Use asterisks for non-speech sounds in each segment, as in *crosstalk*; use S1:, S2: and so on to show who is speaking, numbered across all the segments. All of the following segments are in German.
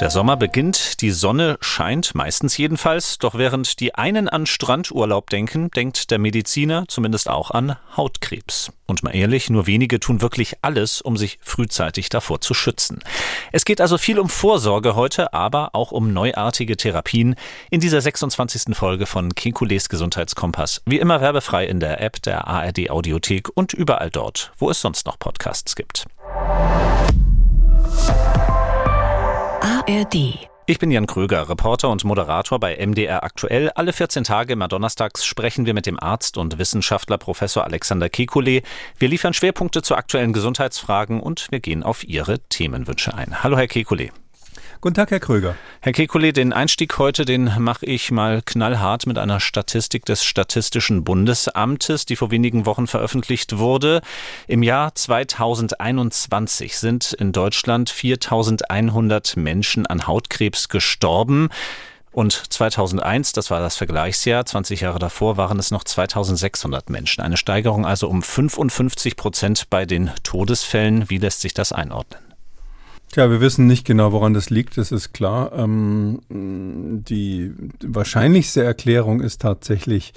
S1: Der Sommer beginnt, die Sonne scheint, meistens jedenfalls, doch während die einen an Strandurlaub denken, denkt der Mediziner zumindest auch an Hautkrebs. Und mal ehrlich, nur wenige tun wirklich alles, um sich frühzeitig davor zu schützen. Es geht also viel um Vorsorge heute, aber auch um neuartige Therapien in dieser 26. Folge von Kekules Gesundheitskompass. Wie immer werbefrei in der App der ARD Audiothek und überall dort, wo es sonst noch Podcasts gibt.
S2: ARD.
S1: Ich bin Jan Kröger, Reporter und Moderator bei MDR Aktuell. Alle 14 Tage immer donnerstags sprechen wir mit dem Arzt und Wissenschaftler Professor Alexander Kekulé. Wir liefern Schwerpunkte zu aktuellen Gesundheitsfragen und wir gehen auf Ihre Themenwünsche ein. Hallo, Herr Kekulé.
S3: Guten Tag, Herr Kröger.
S1: Herr Kekulé, den Einstieg heute, den mache ich mal knallhart mit einer Statistik des Statistischen Bundesamtes, die vor wenigen Wochen veröffentlicht wurde. Im Jahr 2021 sind in Deutschland 4100 Menschen an Hautkrebs gestorben. Und 2001, das war das Vergleichsjahr, 20 Jahre davor waren es noch 2600 Menschen. Eine Steigerung also um 55 Prozent bei den Todesfällen. Wie lässt sich das einordnen?
S3: Tja, wir wissen nicht genau, woran das liegt, das ist klar. Ähm, die wahrscheinlichste Erklärung ist tatsächlich,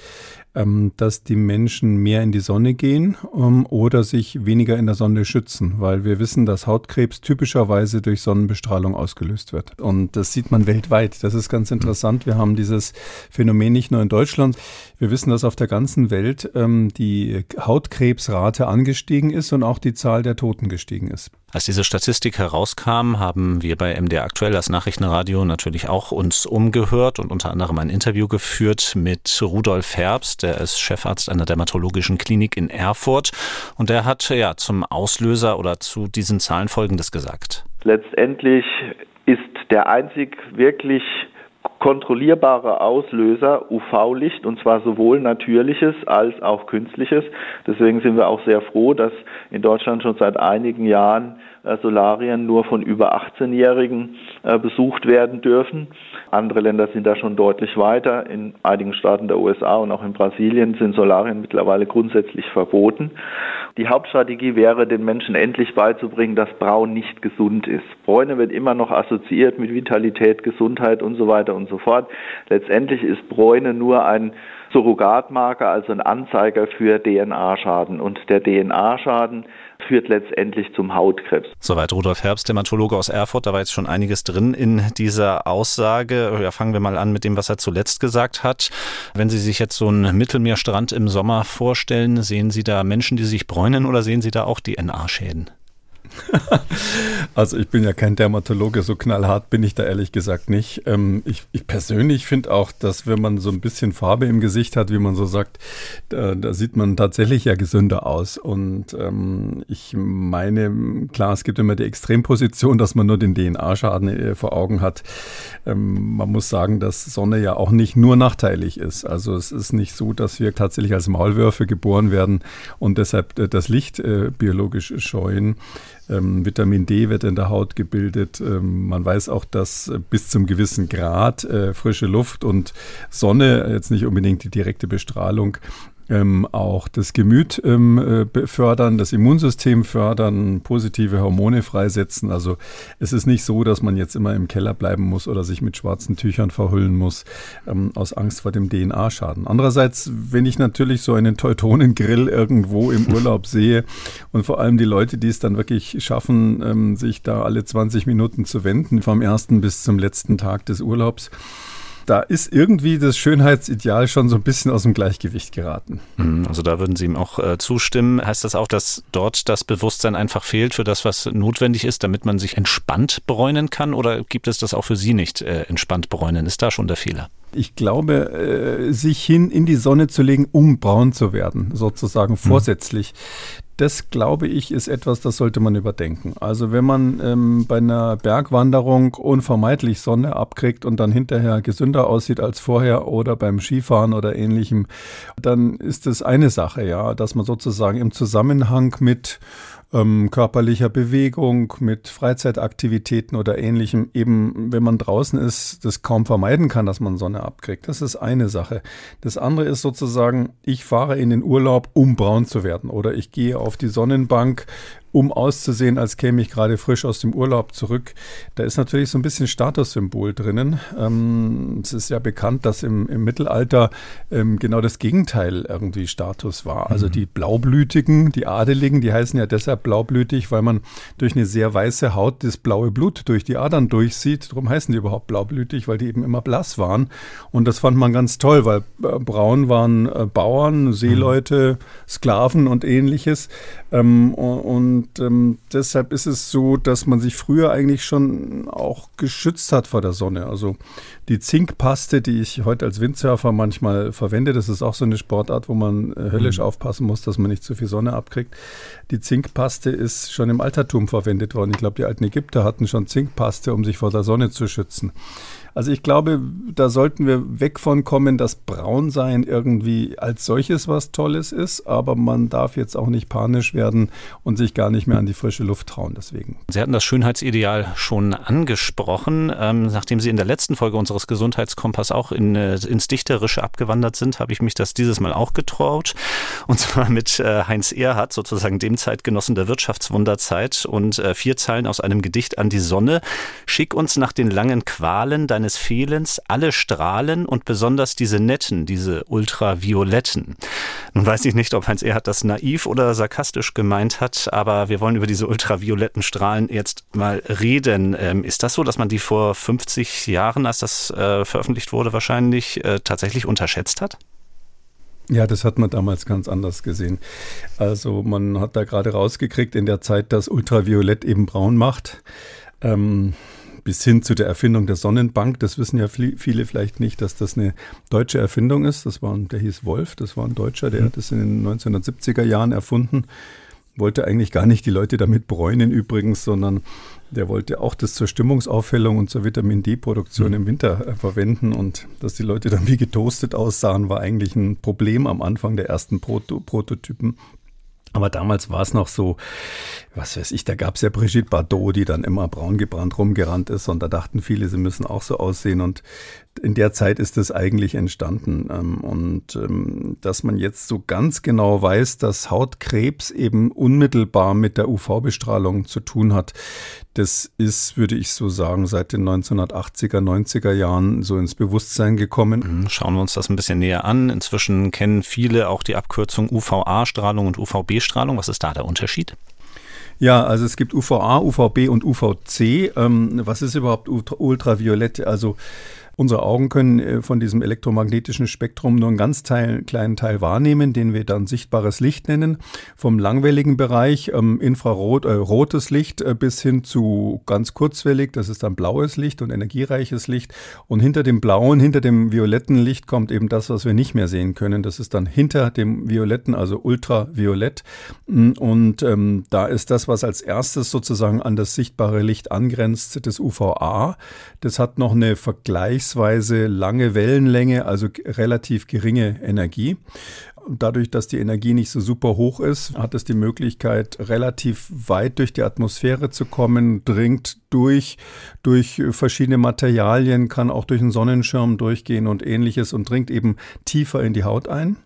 S3: ähm, dass die Menschen mehr in die Sonne gehen ähm, oder sich weniger in der Sonne schützen, weil wir wissen, dass Hautkrebs typischerweise durch Sonnenbestrahlung ausgelöst wird. Und das sieht man weltweit. Das ist ganz interessant. Wir haben dieses Phänomen nicht nur in Deutschland. Wir wissen, dass auf der ganzen Welt ähm, die Hautkrebsrate angestiegen ist und auch die Zahl der Toten gestiegen ist.
S1: Als diese Statistik herauskam, haben wir bei MDR Aktuell, das Nachrichtenradio, natürlich auch uns umgehört und unter anderem ein Interview geführt mit Rudolf Herbst, der ist Chefarzt einer dermatologischen Klinik in Erfurt und der hat ja zum Auslöser oder zu diesen Zahlen Folgendes gesagt.
S4: Letztendlich ist der einzig wirklich kontrollierbare Auslöser UV-Licht und zwar sowohl natürliches als auch künstliches. Deswegen sind wir auch sehr froh, dass in Deutschland schon seit einigen Jahren Solarien nur von über 18-Jährigen äh, besucht werden dürfen. Andere Länder sind da schon deutlich weiter. In einigen Staaten der USA und auch in Brasilien sind Solarien mittlerweile grundsätzlich verboten. Die Hauptstrategie wäre, den Menschen endlich beizubringen, dass Braun nicht gesund ist. Bräune wird immer noch assoziiert mit Vitalität, Gesundheit und so weiter und so fort. Letztendlich ist Bräune nur ein Surrogatmarker, also ein Anzeiger für DNA-Schaden. Und der DNA-Schaden führt letztendlich zum Hautkrebs.
S1: Soweit Rudolf Herbst, Dermatologe aus Erfurt. Da war jetzt schon einiges drin in dieser Aussage. Ja, fangen wir mal an mit dem, was er zuletzt gesagt hat. Wenn Sie sich jetzt so einen Mittelmeerstrand im Sommer vorstellen, sehen Sie da Menschen, die sich bräunen oder sehen Sie da auch DNA-Schäden? *laughs*
S3: also ich bin ja kein Dermatologe, so knallhart bin ich da ehrlich gesagt nicht. Ähm, ich, ich, persönlich finde auch, dass wenn man so ein bisschen Farbe im Gesicht hat, wie man so sagt, da, da sieht man tatsächlich ja gesünder aus. Und ähm, ich meine, klar, es gibt immer die Extremposition, dass man nur den DNA-Schaden äh, vor Augen hat. Ähm, man muss sagen, dass Sonne ja auch nicht nur nachteilig ist. Also es ist nicht so, dass wir tatsächlich als Maulwürfe geboren werden und deshalb äh, das Licht äh, biologisch scheuen. Ähm, Vitamin D wird in der Haut gebildet. Ähm, man weiß auch, dass äh, bis zum gewissen Grad äh, frische Luft und Sonne, jetzt nicht unbedingt die direkte Bestrahlung, ähm, auch das Gemüt ähm, äh, fördern, das Immunsystem fördern, positive Hormone freisetzen. Also es ist nicht so, dass man jetzt immer im Keller bleiben muss oder sich mit schwarzen Tüchern verhüllen muss ähm, aus Angst vor dem DNA-Schaden. Andererseits, wenn ich natürlich so einen Teutonengrill irgendwo im *laughs* Urlaub sehe und vor allem die Leute, die es dann wirklich schaffen, ähm, sich da alle 20 Minuten zu wenden, vom ersten bis zum letzten Tag des Urlaubs, da ist irgendwie das Schönheitsideal schon so ein bisschen aus dem Gleichgewicht geraten.
S1: Mhm, also da würden Sie ihm auch äh, zustimmen. Heißt das auch, dass dort das Bewusstsein einfach fehlt für das, was notwendig ist, damit man sich entspannt bräunen kann? Oder gibt es das auch für Sie nicht, äh, entspannt bräunen? Ist da schon der Fehler?
S3: Ich glaube, äh, sich hin in die Sonne zu legen, um braun zu werden, sozusagen mhm. vorsätzlich das glaube ich, ist etwas, das sollte man überdenken. Also wenn man ähm, bei einer Bergwanderung unvermeidlich Sonne abkriegt und dann hinterher gesünder aussieht als vorher oder beim Skifahren oder ähnlichem, dann ist das eine Sache, ja, dass man sozusagen im Zusammenhang mit ähm, körperlicher Bewegung, mit Freizeitaktivitäten oder ähnlichem, eben wenn man draußen ist, das kaum vermeiden kann, dass man Sonne abkriegt. Das ist eine Sache. Das andere ist sozusagen, ich fahre in den Urlaub, um braun zu werden oder ich gehe auf die Sonnenbank, um auszusehen, als käme ich gerade frisch aus dem Urlaub zurück. Da ist natürlich so ein bisschen Statussymbol drinnen. Ähm, es ist ja bekannt, dass im, im Mittelalter ähm, genau das Gegenteil irgendwie Status war. Also mhm. die Blaublütigen, die Adeligen, die heißen ja deshalb blaublütig, weil man durch eine sehr weiße Haut das blaue Blut durch die Adern durchsieht. Darum heißen die überhaupt blaublütig, weil die eben immer blass waren. Und das fand man ganz toll, weil äh, braun waren äh, Bauern, Seeleute, Sklaven und ähnliches. Ähm, und und ähm, deshalb ist es so, dass man sich früher eigentlich schon auch geschützt hat vor der Sonne. Also die Zinkpaste, die ich heute als Windsurfer manchmal verwende, das ist auch so eine Sportart, wo man äh, höllisch mhm. aufpassen muss, dass man nicht zu viel Sonne abkriegt. Die Zinkpaste ist schon im Altertum verwendet worden. Ich glaube, die alten Ägypter hatten schon Zinkpaste, um sich vor der Sonne zu schützen. Also ich glaube, da sollten wir weg von kommen, dass Braunsein irgendwie als solches was Tolles ist, aber man darf jetzt auch nicht panisch werden und sich gar nicht mehr an die frische Luft trauen deswegen.
S1: Sie hatten das Schönheitsideal schon angesprochen. Ähm, nachdem Sie in der letzten Folge unseres Gesundheitskompass auch in, äh, ins Dichterische abgewandert sind, habe ich mich das dieses Mal auch getraut. Und zwar mit äh, Heinz Erhardt, sozusagen dem Zeitgenossen der Wirtschaftswunderzeit und äh, vier Zeilen aus einem Gedicht an die Sonne. Schick uns nach den langen Qualen deiner deines Fehlens alle Strahlen und besonders diese netten, diese ultravioletten. Nun weiß ich nicht, ob Heinz Erhardt das naiv oder sarkastisch gemeint hat, aber wir wollen über diese ultravioletten Strahlen jetzt mal reden. Ähm, ist das so, dass man die vor 50 Jahren, als das äh, veröffentlicht wurde, wahrscheinlich äh, tatsächlich unterschätzt hat?
S3: Ja, das hat man damals ganz anders gesehen. Also man hat da gerade rausgekriegt in der Zeit, dass Ultraviolett eben braun macht. Ähm, bis hin zu der Erfindung der Sonnenbank. Das wissen ja viele vielleicht nicht, dass das eine deutsche Erfindung ist. Das war, der hieß Wolf, das war ein Deutscher, der mhm. hat das in den 1970er Jahren erfunden. Wollte eigentlich gar nicht die Leute damit bräunen übrigens, sondern der wollte auch das zur Stimmungsaufhellung und zur Vitamin D-Produktion mhm. im Winter äh, verwenden. Und dass die Leute dann wie getoastet aussahen, war eigentlich ein Problem am Anfang der ersten Proto Prototypen. Aber damals war es noch so, was weiß ich, da gab es ja Brigitte Bardot, die dann immer braun gebrannt rumgerannt ist und da dachten viele, sie müssen auch so aussehen und in der Zeit ist es eigentlich entstanden. Ähm, und ähm, dass man jetzt so ganz genau weiß, dass Hautkrebs eben unmittelbar mit der UV-Bestrahlung zu tun hat, das ist, würde ich so sagen, seit den 1980er, 90er Jahren so ins Bewusstsein gekommen.
S1: Mhm, schauen wir uns das ein bisschen näher an. Inzwischen kennen viele auch die Abkürzung UVA-Strahlung und UVB-Strahlung. Was ist da der Unterschied?
S3: Ja, also es gibt UVA, UVB und UVC. Ähm, was ist überhaupt Ultraviolett? Also Unsere Augen können äh, von diesem elektromagnetischen Spektrum nur einen ganz Teil, kleinen Teil wahrnehmen, den wir dann sichtbares Licht nennen. Vom langwelligen Bereich, ähm, Infrarot, äh, rotes Licht äh, bis hin zu ganz kurzwellig, das ist dann blaues Licht und energiereiches Licht. Und hinter dem blauen, hinter dem violetten Licht kommt eben das, was wir nicht mehr sehen können. Das ist dann hinter dem violetten, also ultraviolett. Mm, und ähm, da ist das, was als erstes sozusagen an das sichtbare Licht angrenzt, das UVA. Das hat noch eine Vergleichs vergleichsweise lange Wellenlänge, also relativ geringe Energie. Dadurch, dass die Energie nicht so super hoch ist, hat es die Möglichkeit, relativ weit durch die Atmosphäre zu kommen, dringt durch, durch verschiedene Materialien, kann auch durch einen Sonnenschirm durchgehen und ähnliches und dringt eben tiefer in die Haut ein.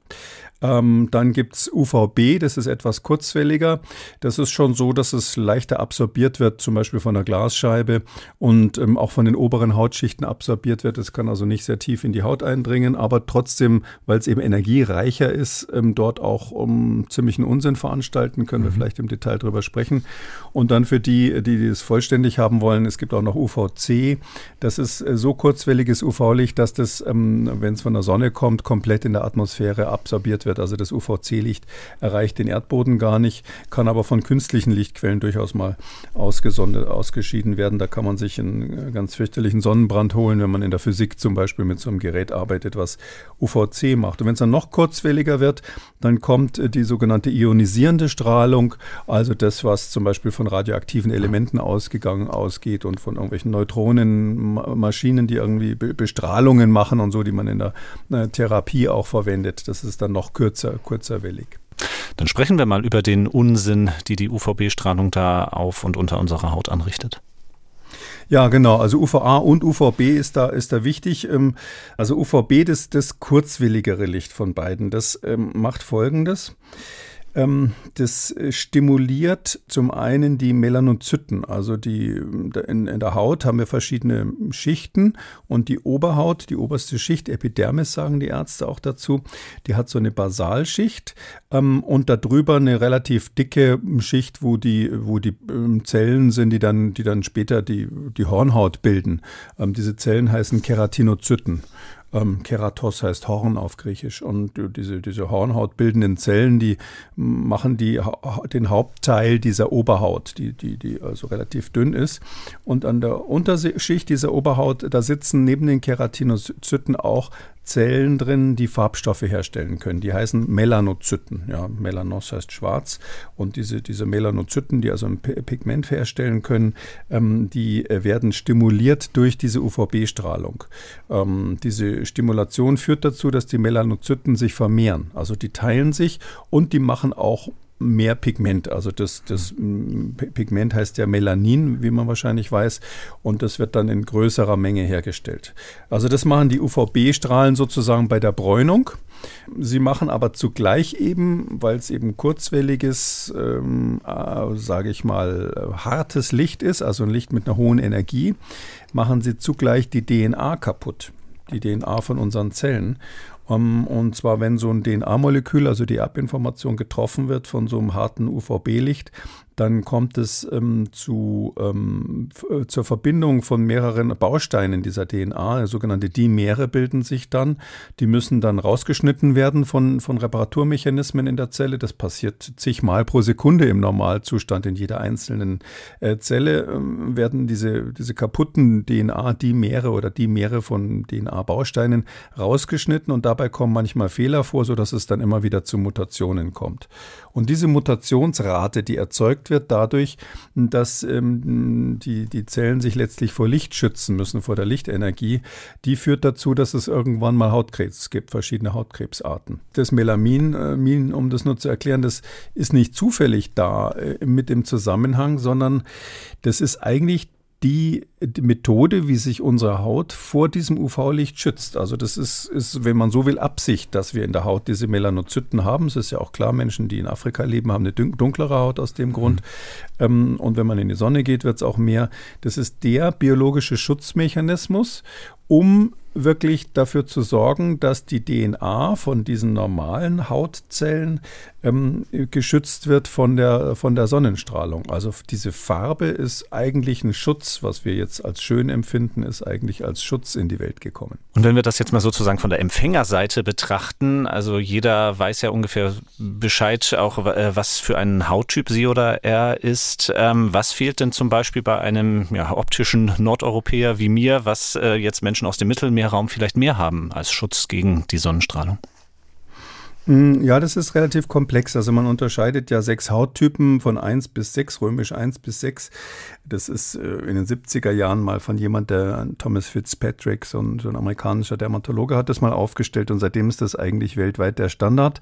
S3: Ähm, dann gibt's UVB, das ist etwas kurzwelliger. Das ist schon so, dass es leichter absorbiert wird, zum Beispiel von der Glasscheibe und ähm, auch von den oberen Hautschichten absorbiert wird. Es kann also nicht sehr tief in die Haut eindringen, aber trotzdem, weil es eben energiereicher ist, ähm, dort auch um ziemlichen Unsinn veranstalten, können mhm. wir vielleicht im Detail drüber sprechen. Und dann für die, die es vollständig haben wollen, es gibt auch noch UVC. Das ist äh, so kurzwelliges UV-Licht, dass das, ähm, wenn es von der Sonne kommt, komplett in der Atmosphäre absorbiert wird wird. Also das UVC-Licht erreicht den Erdboden gar nicht, kann aber von künstlichen Lichtquellen durchaus mal ausgeschieden werden. Da kann man sich einen ganz fürchterlichen Sonnenbrand holen, wenn man in der Physik zum Beispiel mit so einem Gerät arbeitet, was UVC macht. Und wenn es dann noch kurzwelliger wird, dann kommt die sogenannte ionisierende Strahlung, also das, was zum Beispiel von radioaktiven Elementen ausgegangen ausgeht und von irgendwelchen Neutronenmaschinen, die irgendwie Bestrahlungen machen und so, die man in der Therapie auch verwendet. Das ist dann noch kürzer, kurzerwellig.
S1: Dann sprechen wir mal über den Unsinn, die die UVB-Strahlung da auf und unter unserer Haut anrichtet.
S3: Ja, genau. Also UVA und UVB ist da, ist da wichtig. Ähm, also UVB, das, das kurzwilligere Licht von beiden, das ähm, macht Folgendes. Ähm, das äh, stimuliert zum einen die Melanozyten, also die in, in, der Haut haben wir verschiedene Schichten und die Oberhaut, die oberste Schicht, Epidermis sagen die Ärzte auch dazu, die hat so eine Basalschicht ähm, und darüber eine relativ dicke Schicht, wo die, wo die ähm, Zellen sind, die dann, die dann später die, die Hornhaut bilden. Ähm, diese Zellen heißen Keratinozyten. Ähm, Keratos heißt Horn auf Griechisch. Und diese, diese hornhautbildenden Zellen, die machen die, den Hauptteil dieser Oberhaut, die, die, die also relativ dünn ist. Und an der Unterschicht dieser Oberhaut, da sitzen neben den Keratinozyten auch Zellen drin, die Farbstoffe herstellen können. Die heißen Melanozyten. Ja, Melanos heißt schwarz. Und diese, diese Melanozyten, die also ein Pigment herstellen können, ähm, die äh, werden stimuliert durch diese UVB-Strahlung. Ähm, diese Stimulation führt dazu, dass die Melanozyten sich vermehren. Also die teilen sich und die machen auch mehr Pigment. Also das, das mm, Pigment heißt ja Melanin, wie man wahrscheinlich weiß, und das wird dann in größerer Menge hergestellt. Also das machen die UVB-Strahlen sozusagen bei der Bräunung. Sie machen aber zugleich eben, weil es eben kurzwelliges, ähm, äh, sage ich mal, hartes Licht ist, also ein Licht mit einer hohen Energie, machen sie zugleich die DNA kaputt die DNA von unseren Zellen. Um, und zwar, wenn so ein DNA-Molekül, also die Erbinformation, getroffen wird von so einem harten UVB-Licht, dann kommt es ähm, zu, ähm, äh, zur Verbindung von mehreren Bausteinen dieser DNA. Sogenannte Dimere bilden sich dann. Die müssen dann rausgeschnitten werden von, von Reparaturmechanismen in der Zelle. Das passiert zigmal pro Sekunde im Normalzustand. In jeder einzelnen äh, Zelle äh, werden diese, diese kaputten DNA-Dimere oder Dimere von DNA-Bausteinen rausgeschnitten und dabei kommen manchmal Fehler vor, sodass es dann immer wieder zu Mutationen kommt. Und diese Mutationsrate, die erzeugt wird dadurch, dass ähm, die, die Zellen sich letztlich vor Licht schützen müssen, vor der Lichtenergie, die führt dazu, dass es irgendwann mal Hautkrebs gibt, verschiedene Hautkrebsarten. Das Melamin, äh, um das nur zu erklären, das ist nicht zufällig da äh, mit dem Zusammenhang, sondern das ist eigentlich die, Methode, wie sich unsere Haut vor diesem UV-Licht schützt. Also das ist, ist, wenn man so will, Absicht, dass wir in der Haut diese Melanozyten haben. Es ist ja auch klar, Menschen, die in Afrika leben, haben eine dunklere Haut aus dem Grund. Mhm. Ähm, und wenn man in die Sonne geht, wird es auch mehr. Das ist der biologische Schutzmechanismus, um wirklich dafür zu sorgen, dass die DNA von diesen normalen Hautzellen ähm, geschützt wird von der, von der Sonnenstrahlung. Also diese Farbe ist eigentlich ein Schutz, was wir jetzt als schön empfinden, ist eigentlich als Schutz in die Welt gekommen.
S1: Und wenn wir das jetzt mal sozusagen von der Empfängerseite betrachten, also jeder weiß ja ungefähr Bescheid, auch äh, was für ein Hauttyp sie oder er ist. Ähm, was fehlt denn zum Beispiel bei einem ja, optischen Nordeuropäer wie mir, was äh, jetzt Menschen aus dem Mittelmeerraum vielleicht mehr haben als Schutz gegen die Sonnenstrahlung?
S3: Mm, ja, das ist relativ komplex. Also man unterscheidet ja sechs Hauttypen von 1 bis 6, römisch 1 bis 6. Das ist äh, in den 70er Jahren mal von jemand, der Thomas Fitzpatrick, so ein, so ein amerikanischer Dermatologe, hat das mal aufgestellt und seitdem ist das eigentlich weltweit der Standard.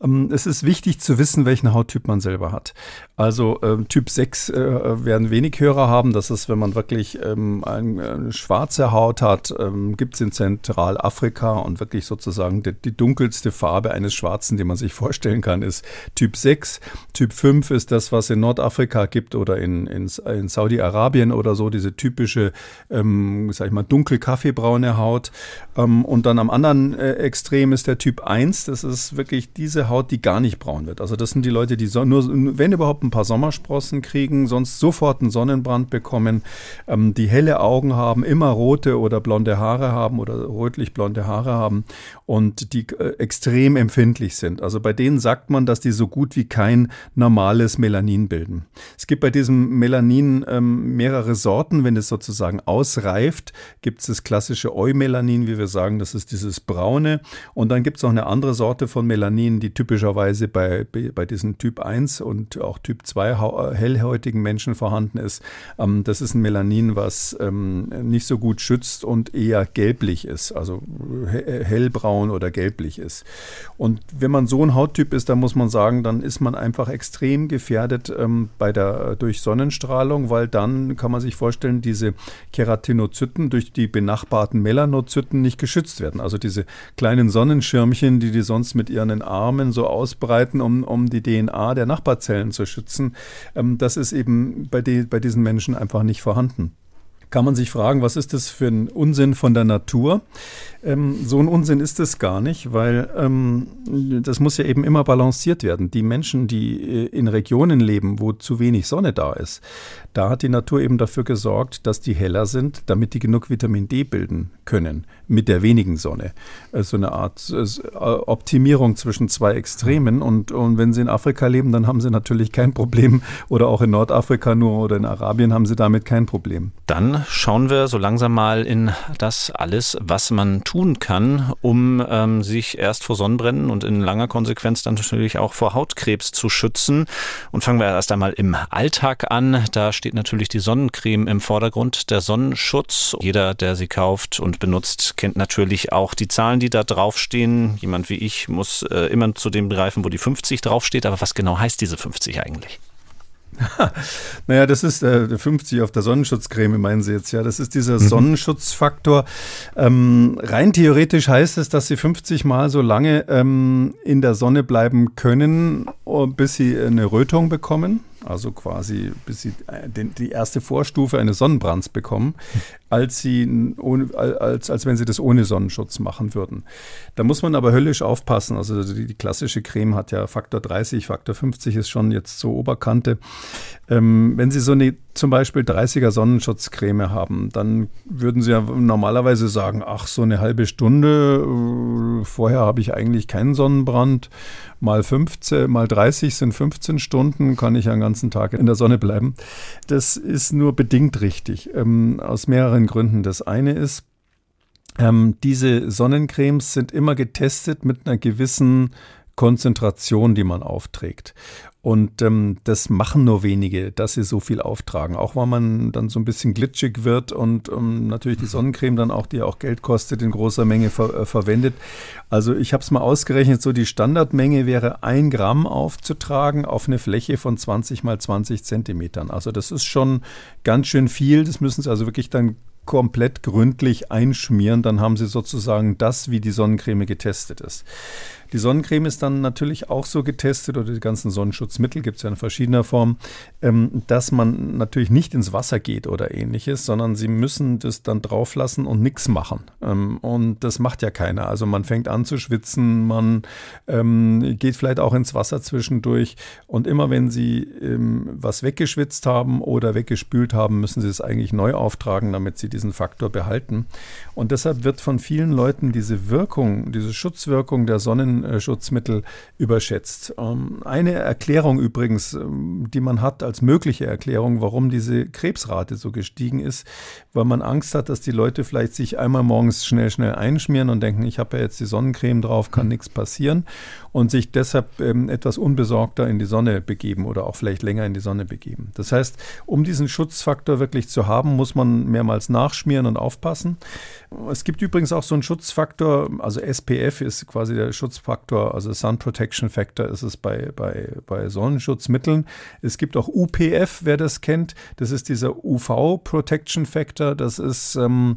S3: Ähm, es ist wichtig zu wissen, welchen Hauttyp man selber hat. Also ähm, Typ 6 äh, werden wenig Hörer haben. Das ist, wenn man wirklich ähm, eine schwarze Haut hat, gibt es in Zentralafrika und wirklich sozusagen die, die dunkelste Farbe eines Schwarzen, die man sich vorstellen kann, ist Typ 6. Typ 5 ist das, was in Nordafrika gibt oder in, in, in Saudi-Arabien oder so, diese typische, ähm, sag ich mal, dunkel-kaffeebraune Haut. Ähm, und dann am anderen äh, Extrem ist der Typ 1. Das ist wirklich diese Haut, die gar nicht braun wird. Also das sind die Leute, die so, nur, wenn überhaupt, ein paar Sommersprossen kriegen, sonst sofort einen Sonnenbrand bekommen, ähm, die helle Augen haben, immer rote oder blonde Haare haben oder rötlich-blonde Haare haben und die äh, extrem empfinden empfindlich sind. Also bei denen sagt man, dass die so gut wie kein normales Melanin bilden. Es gibt bei diesem Melanin ähm, mehrere Sorten. Wenn es sozusagen ausreift, gibt es das klassische Eumelanin, wie wir sagen, das ist dieses braune. Und dann gibt es noch eine andere Sorte von Melanin, die typischerweise bei, bei diesen Typ 1 und auch Typ 2 äh, hellhäutigen Menschen vorhanden ist. Ähm, das ist ein Melanin, was ähm, nicht so gut schützt und eher gelblich ist, also hellbraun oder gelblich ist. Und Wenn man so ein Hauttyp ist, dann muss man sagen, dann ist man einfach extrem gefährdet ähm, bei der, durch Sonnenstrahlung, weil dann kann man sich vorstellen, diese Keratinozyten durch die benachbarten Melanozyten nicht geschützt werden. Also diese kleinen Sonnenschirmchen, die die sonst mit ihren Armen so ausbreiten, um, um die DNA der Nachbarzellen zu schützen, ähm, das ist eben bei, die, bei diesen Menschen einfach nicht vorhanden kann man sich fragen, was ist das für ein Unsinn von der Natur? Ähm, so ein Unsinn ist es gar nicht, weil ähm, das muss ja eben immer balanciert werden. Die Menschen, die äh, in Regionen leben, wo zu wenig Sonne da ist, da hat die Natur eben dafür gesorgt, dass die heller sind, damit die genug Vitamin D bilden können mit der wenigen Sonne. So also eine Art äh, Optimierung zwischen zwei Extremen. Und, und wenn sie in Afrika leben, dann haben sie natürlich kein Problem. Oder auch in Nordafrika nur oder in Arabien haben sie damit kein Problem.
S1: Dann schauen wir so langsam mal in das alles, was man tun kann, um ähm, sich erst vor Sonnenbrennen und in langer Konsequenz dann natürlich auch vor Hautkrebs zu schützen. Und fangen wir erst einmal im Alltag an. Da steht natürlich die Sonnencreme im Vordergrund, der Sonnenschutz. Jeder, der sie kauft und benutzt, kennt natürlich auch die Zahlen, die da draufstehen. Jemand wie ich muss äh, immer zu dem greifen, wo die 50 draufsteht. Aber was genau heißt diese 50 eigentlich? *laughs*
S3: naja, das ist äh, der 50 auf der Sonnenschutzcreme, meinen Sie jetzt, ja. Das ist dieser mhm. Sonnenschutzfaktor. Ähm, rein theoretisch heißt es, dass Sie 50 Mal so lange ähm, in der Sonne bleiben können, oh, bis Sie eine Rötung bekommen also quasi bis sie äh, die erste Vorstufe eines Sonnenbrands bekommen, *laughs* als, sie ohne, als, als wenn sie das ohne Sonnenschutz machen würden. Da muss man aber höllisch aufpassen. Also die, die klassische Creme hat ja Faktor 30, Faktor 50 ist schon jetzt so Oberkante. Ähm, wenn Sie so eine zum Beispiel 30er Sonnenschutzcreme haben, dann würden Sie ja normalerweise sagen, ach, so eine halbe Stunde, äh, vorher habe ich eigentlich keinen Sonnenbrand, mal 15, mal 30 sind 15 Stunden, kann ich einen ganzen Tag in der Sonne bleiben. Das ist nur bedingt richtig, ähm, aus mehreren Gründen. Das eine ist, ähm, diese Sonnencremes sind immer getestet mit einer gewissen Konzentration, die man aufträgt. Und ähm, das machen nur wenige, dass sie so viel auftragen. Auch weil man dann so ein bisschen glitschig wird und ähm, natürlich die Sonnencreme dann auch, die auch Geld kostet, in großer Menge ver äh, verwendet. Also ich habe es mal ausgerechnet, so die Standardmenge wäre ein Gramm aufzutragen auf eine Fläche von 20 mal 20 Zentimetern. Also das ist schon ganz schön viel. Das müssen Sie also wirklich dann komplett gründlich einschmieren. Dann haben Sie sozusagen das, wie die Sonnencreme getestet ist. Die Sonnencreme ist dann natürlich auch so getestet oder die ganzen Sonnenschutzmittel gibt es ja in verschiedener Form, ähm, dass man natürlich nicht ins Wasser geht oder ähnliches, sondern sie müssen das dann drauf lassen und nichts machen. Ähm, und das macht ja keiner. Also man fängt an zu schwitzen, man ähm, geht vielleicht auch ins Wasser zwischendurch und immer wenn sie ähm, was weggeschwitzt haben oder weggespült haben, müssen sie es eigentlich neu auftragen, damit sie diesen Faktor behalten. Und deshalb wird von vielen Leuten diese Wirkung, diese Schutzwirkung der Sonnen Schutzmittel überschätzt. Ähm, eine Erklärung übrigens, ähm, die man hat als mögliche Erklärung, warum diese Krebsrate so gestiegen ist, weil man Angst hat, dass die Leute vielleicht sich einmal morgens schnell, schnell einschmieren und denken, ich habe ja jetzt die Sonnencreme drauf, kann nichts passieren und sich deshalb ähm, etwas unbesorgter in die Sonne begeben oder auch vielleicht länger in die Sonne begeben. Das heißt, um diesen Schutzfaktor wirklich zu haben, muss man mehrmals nachschmieren und aufpassen. Es gibt übrigens auch so einen Schutzfaktor, also SPF ist quasi der Schutzfaktor, also Sun Protection Factor ist es bei, bei, bei Sonnenschutzmitteln. Es gibt auch UPF, wer das kennt. Das ist dieser UV Protection Factor. Das ist ähm,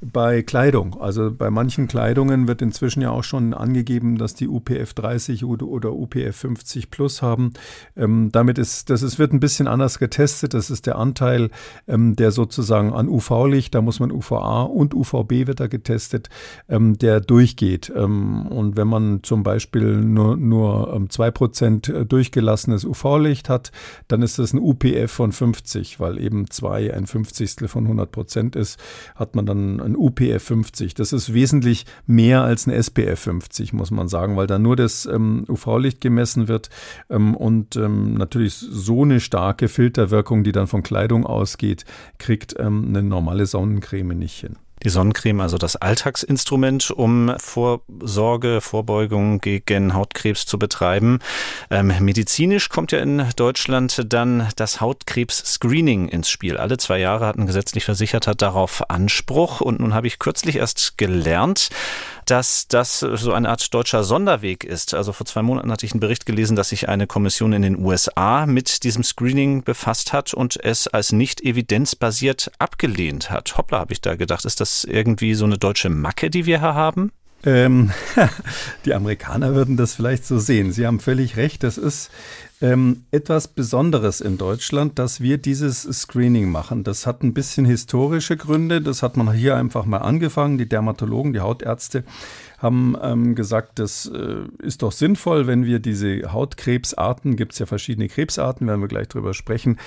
S3: bei Kleidung. Also bei manchen Kleidungen wird inzwischen ja auch schon angegeben, dass die UPF 30 oder, UPF 50 plus haben. Ähm, damit ist, das ist, wird ein bisschen anders getestet. Das ist der Anteil, ähm, der sozusagen an UV-Licht, da muss man UVA und UVB wird da getestet, ähm, der durchgeht. Ähm, und wenn man zum Beispiel nur, nur ähm, 2% äh, durchgelassenes UV-Licht hat, dann ist das ein UPF von 50, weil eben 2 ein Fünfzigstel von 100 Prozent ist, hat man dann ein UPF 50. Das ist wesentlich mehr als ein SPF 50, muss man sagen, weil da nur das ähm, UV-Licht gemessen wird ähm, und ähm, natürlich so eine starke Filterwirkung, die dann von Kleidung ausgeht, kriegt ähm, eine normale Sonnencreme nicht hin.
S1: Die Sonnencreme, also das Alltagsinstrument, um Vorsorge, Vorbeugung gegen Hautkrebs zu betreiben. Ähm, medizinisch kommt ja in Deutschland dann das Hautkrebs-Screening ins Spiel. Alle zwei Jahre hat ein gesetzlich Versicherter darauf Anspruch. Und nun habe ich kürzlich erst gelernt, dass das so eine Art deutscher Sonderweg ist. Also vor zwei Monaten hatte ich einen Bericht gelesen, dass sich eine Kommission in den USA mit diesem Screening befasst hat und es als nicht evidenzbasiert abgelehnt hat. Hoppla, habe ich da gedacht. Ist das irgendwie so eine deutsche Macke, die wir hier haben?
S3: Ähm, *laughs* die Amerikaner würden das vielleicht so sehen. Sie haben völlig recht. Das ist ähm, etwas Besonderes in Deutschland, dass wir dieses Screening machen. Das hat ein bisschen historische Gründe. Das hat man hier einfach mal angefangen. Die Dermatologen, die Hautärzte haben ähm, gesagt, das äh, ist doch sinnvoll, wenn wir diese Hautkrebsarten, gibt es ja verschiedene Krebsarten, werden wir gleich drüber sprechen,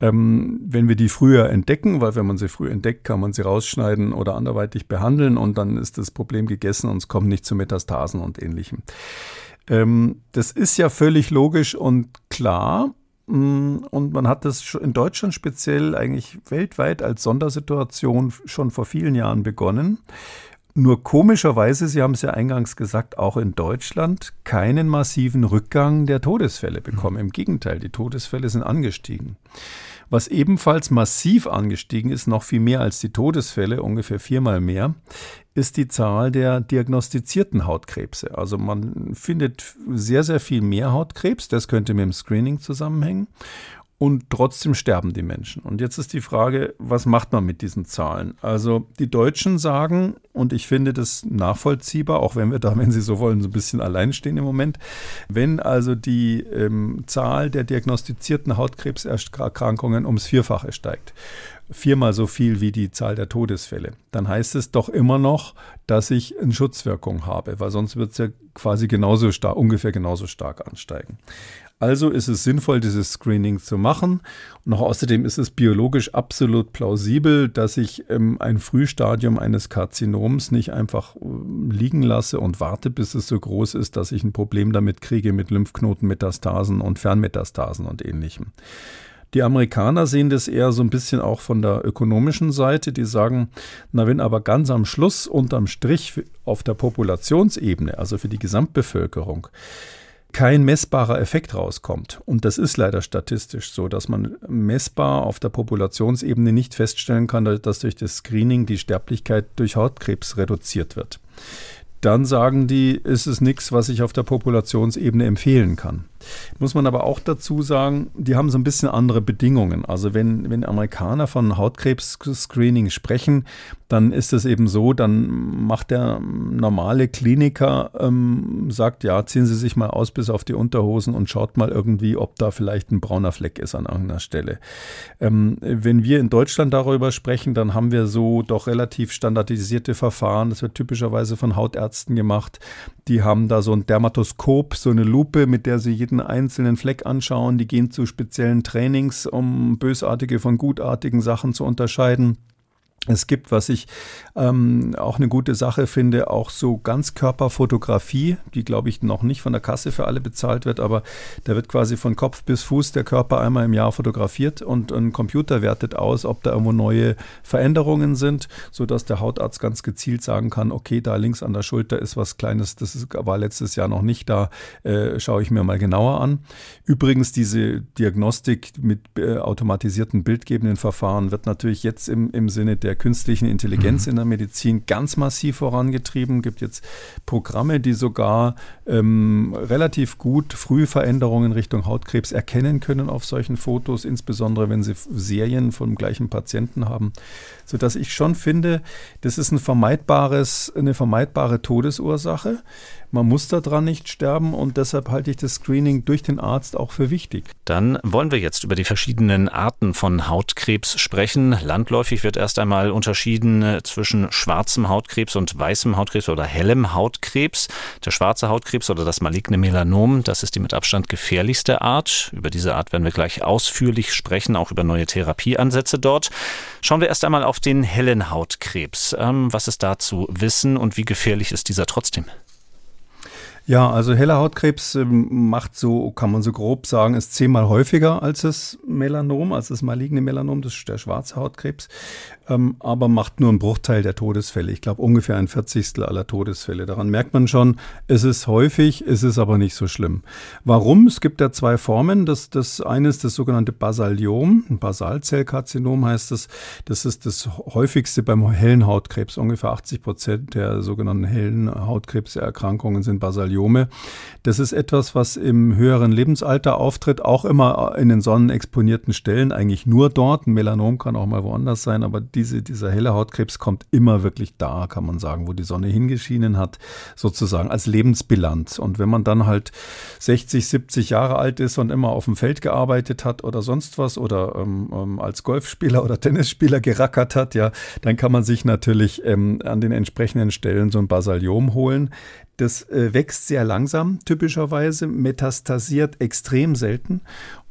S3: ähm, wenn wir die früher entdecken, weil wenn man sie früh entdeckt, kann man sie rausschneiden oder anderweitig behandeln und dann ist das Problem gegessen und es kommt nicht zu Metastasen und ähnlichem. Ähm, das ist ja völlig logisch und klar. Mm, und man hat das in Deutschland speziell eigentlich weltweit als Sondersituation schon vor vielen Jahren begonnen. Nur komischerweise, Sie haben es ja eingangs gesagt, auch in Deutschland keinen massiven Rückgang der Todesfälle bekommen. Im Gegenteil, die Todesfälle sind angestiegen. Was ebenfalls massiv angestiegen ist, noch viel mehr als die Todesfälle, ungefähr viermal mehr, ist die Zahl der diagnostizierten Hautkrebse. Also man findet sehr, sehr viel mehr Hautkrebs. Das könnte mit dem Screening zusammenhängen und trotzdem sterben die Menschen. Und jetzt ist die Frage, was macht man mit diesen Zahlen? Also die Deutschen sagen, und ich finde das nachvollziehbar, auch wenn wir da, wenn Sie so wollen, so ein bisschen allein stehen im Moment, wenn also die ähm, Zahl der diagnostizierten Hautkrebserkrankungen ums Vierfache steigt, viermal so viel wie die Zahl der Todesfälle, dann heißt es doch immer noch, dass ich eine Schutzwirkung habe, weil sonst wird es ja quasi genauso stark, ungefähr genauso stark ansteigen. Also ist es sinnvoll, dieses Screening zu machen. Und auch außerdem ist es biologisch absolut plausibel, dass ich ähm, ein Frühstadium eines Karzinoms nicht einfach äh, liegen lasse und warte, bis es so groß ist, dass ich ein Problem damit kriege mit Lymphknotenmetastasen und Fernmetastasen und ähnlichem. Die Amerikaner sehen das eher so ein bisschen auch von der ökonomischen Seite. Die sagen, na, wenn aber ganz am Schluss unterm Strich auf der Populationsebene, also für die Gesamtbevölkerung, kein messbarer Effekt rauskommt. Und das ist leider statistisch so, dass man messbar auf der Populationsebene nicht feststellen kann, dass durch das Screening die Sterblichkeit durch Hautkrebs reduziert wird. Dann sagen die, ist es nichts, was ich auf der Populationsebene empfehlen kann. Muss man aber auch dazu sagen, die haben so ein bisschen andere Bedingungen. Also wenn, wenn Amerikaner von Hautkrebs-Screening sprechen, dann ist es eben so, dann macht der normale Kliniker, ähm, sagt, ja, ziehen Sie sich mal aus bis auf die Unterhosen und schaut mal irgendwie, ob da vielleicht ein brauner Fleck ist an irgendeiner Stelle. Ähm, wenn wir in Deutschland darüber sprechen, dann haben wir so doch relativ standardisierte Verfahren. Das wird typischerweise von Hautärzten gemacht. Die haben da so ein Dermatoskop, so eine Lupe, mit der sie jeden einzelnen Fleck anschauen. Die gehen zu speziellen Trainings, um bösartige von gutartigen Sachen zu unterscheiden. Es gibt, was ich ähm, auch eine gute Sache finde, auch so Ganzkörperfotografie, die glaube ich noch nicht von der Kasse für alle bezahlt wird, aber da wird quasi von Kopf bis Fuß der Körper einmal im Jahr fotografiert und ein Computer wertet aus, ob da irgendwo neue Veränderungen sind, sodass der Hautarzt ganz gezielt sagen kann, okay, da links an der Schulter ist was Kleines, das ist, war letztes Jahr noch nicht da, äh, schaue ich mir mal genauer an. Übrigens, diese Diagnostik mit äh, automatisierten bildgebenden Verfahren wird natürlich jetzt im, im Sinne der der künstlichen Intelligenz mhm. in der Medizin ganz massiv vorangetrieben. Es gibt jetzt Programme, die sogar ähm, relativ gut Frühveränderungen Richtung Hautkrebs erkennen können auf solchen Fotos, insbesondere wenn sie Serien vom gleichen Patienten haben, sodass ich schon finde, das ist ein vermeidbares, eine vermeidbare Todesursache. Man muss daran nicht sterben und deshalb halte ich das Screening durch den Arzt auch für wichtig.
S1: Dann wollen wir jetzt über die verschiedenen Arten von Hautkrebs sprechen. Landläufig wird erst einmal unterschieden äh, zwischen schwarzem Hautkrebs und weißem Hautkrebs oder hellem Hautkrebs. Der schwarze Hautkrebs oder das maligne Melanom, das ist die mit Abstand gefährlichste Art. Über diese Art werden wir gleich ausführlich sprechen, auch über neue Therapieansätze dort. Schauen wir erst einmal auf den hellen Hautkrebs. Ähm, was ist da zu wissen und wie gefährlich ist dieser trotzdem?
S3: Ja, also heller Hautkrebs ähm, macht so, kann man so grob sagen, ist zehnmal häufiger als das Melanom, als das maligne Melanom, das ist der schwarze Hautkrebs, ähm, aber macht nur einen Bruchteil der Todesfälle. Ich glaube ungefähr ein Vierzigstel aller Todesfälle. Daran merkt man schon, es ist häufig, es ist aber nicht so schlimm. Warum? Es gibt ja zwei Formen. Das, das eine ist das sogenannte Basaliom, Basalzellkarzinom heißt das. Das ist das häufigste beim hellen Hautkrebs. Ungefähr 80 Prozent der sogenannten hellen Hautkrebserkrankungen sind Basaliom. Myeliome. Das ist etwas, was im höheren Lebensalter auftritt, auch immer in den sonnenexponierten Stellen, eigentlich nur dort. Ein Melanom kann auch mal woanders sein, aber diese, dieser helle Hautkrebs kommt immer wirklich da, kann man sagen, wo die Sonne hingeschienen hat, sozusagen als Lebensbilanz. Und wenn man dann halt 60, 70 Jahre alt ist und immer auf dem Feld gearbeitet hat oder sonst was oder ähm, ähm, als Golfspieler oder Tennisspieler gerackert hat, ja, dann kann man sich natürlich ähm, an den entsprechenden Stellen so ein Basaliom holen. Das äh, wächst sehr langsam, typischerweise, metastasiert extrem selten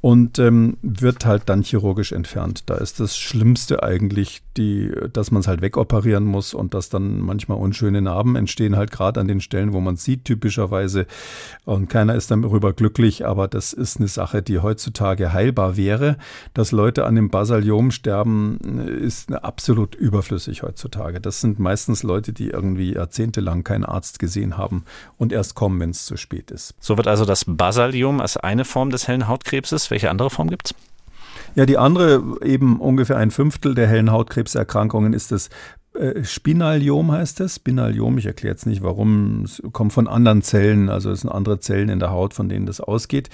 S3: und ähm, wird halt dann chirurgisch entfernt. Da ist das Schlimmste eigentlich, die, dass man es halt wegoperieren muss und dass dann manchmal unschöne Narben entstehen, halt gerade an den Stellen, wo man sieht, typischerweise. Und keiner ist darüber glücklich, aber das ist eine Sache, die heutzutage heilbar wäre. Dass Leute an dem Basaliom sterben, ist absolut überflüssig heutzutage. Das sind meistens Leute, die irgendwie jahrzehntelang keinen Arzt gesehen haben und erst kommen, wenn es zu spät ist.
S1: So wird also das Basaliom als eine Form des hellen Hautkrebses welche andere Form gibt es?
S3: Ja, die andere, eben ungefähr ein Fünftel der hellen Hautkrebserkrankungen ist das äh, Spinaliom heißt es. Spinaliom, ich erkläre jetzt nicht warum, es kommt von anderen Zellen, also es sind andere Zellen in der Haut, von denen das ausgeht.